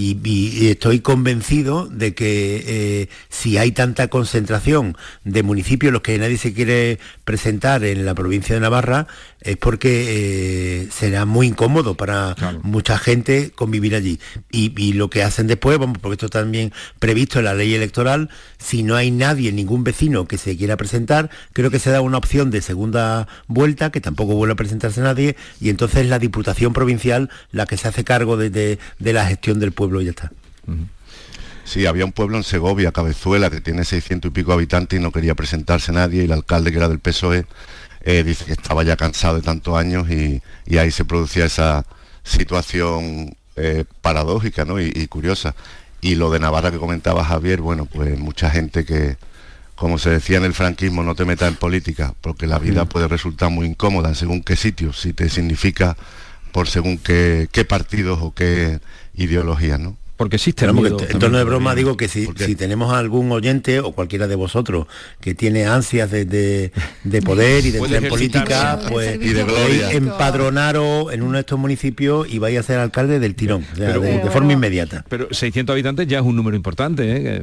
Y, estoy convencido de que eh, si hay tanta concentración de municipios en los que nadie se quiere presentar en la provincia de Navarra, es porque eh, será muy incómodo para mucha gente convivir allí. Y, lo que hacen después, vamos, porque esto está también previsto en la ley electoral, si no hay nadie, ningún vecino que se quiera presentar, creo que se da una opción de segunda vuelta, que tampoco vuelve a presentarse nadie, y entonces la Diputación Provincial la que se hace cargo de, la gestión del pueblo y ya está. Sí, había un pueblo en Segovia, Cabezuela, que tiene 600 y pico habitantes y no quería presentarse nadie, y el alcalde, que era del PSOE, eh, dice que estaba ya cansado de tantos años y, ahí se producía esa situación eh, paradójica y, curiosa. Y lo de Navarra que comentaba Javier, bueno, pues mucha gente que, como se decía en el franquismo, no te metas en política, porque la vida puede resultar muy incómoda en según qué sitio, si te significa por según qué, qué partidos o qué ideologías, ¿no? porque existe el miedo que en tono de broma digo que si, si tenemos algún oyente o cualquiera de vosotros que tiene ansias de, de- de poder y de entrar en política, pues Y de gloria. empadronaros en uno de estos municipios y vais a ser alcalde del tirón, o sea, Pero- de, de forma inmediata. Pero 600 habitantes ya es un número importante, ¿eh?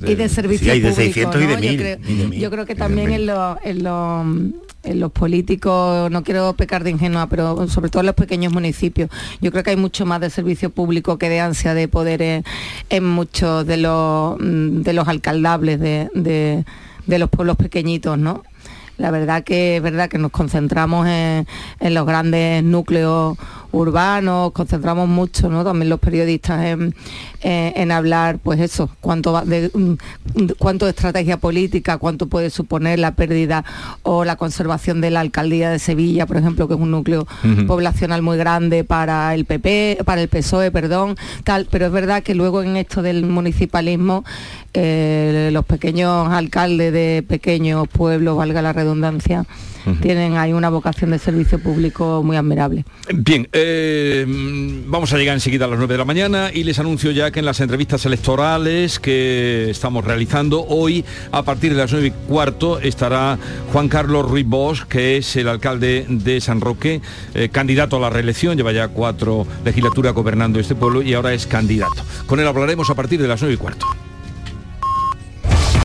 De- y de servicio Sí, hay de público, 600 y de ¿no? 1000, yo, creo, y de 1000, yo creo que también 1000. en, los- en, en los políticos, no quiero pecar de ingenua, pero sobre todo en los pequeños municipios, yo creo que hay mucho más de servicio público que de ansia de poder en, muchos de los, mm, de los alcaldables de, de- de los pueblos pequeñitos, ¿no? La verdad que es verdad que nos concentramos en, en los grandes núcleos urbanos, concentramos mucho, ¿no? También los periodistas en, en- en hablar, pues eso, cuánto va de, mm, cuánto de estrategia política, cuánto puede suponer la pérdida o la conservación de la alcaldía de Sevilla, por ejemplo, que es un núcleo poblacional muy grande para el PP, para el PSOE, perdón, tal, pero es verdad que luego en esto del municipalismo eh, los pequeños alcaldes de pequeños pueblos, valga la redundancia, tienen ahí una vocación de servicio público muy admirable. Bien, eh, mm, vamos a llegar enseguida a las 9 de la mañana y les anuncio ya que en las entrevistas electorales que estamos realizando hoy, a partir de las 9 y cuarto, estará Juan Carlos Ruiz Bosch, que es el alcalde de San Roque, eh, candidato a la reelección, lleva ya cuatro legislaturas gobernando este pueblo y ahora es candidato. Con él hablaremos a partir de las 9 y cuarto.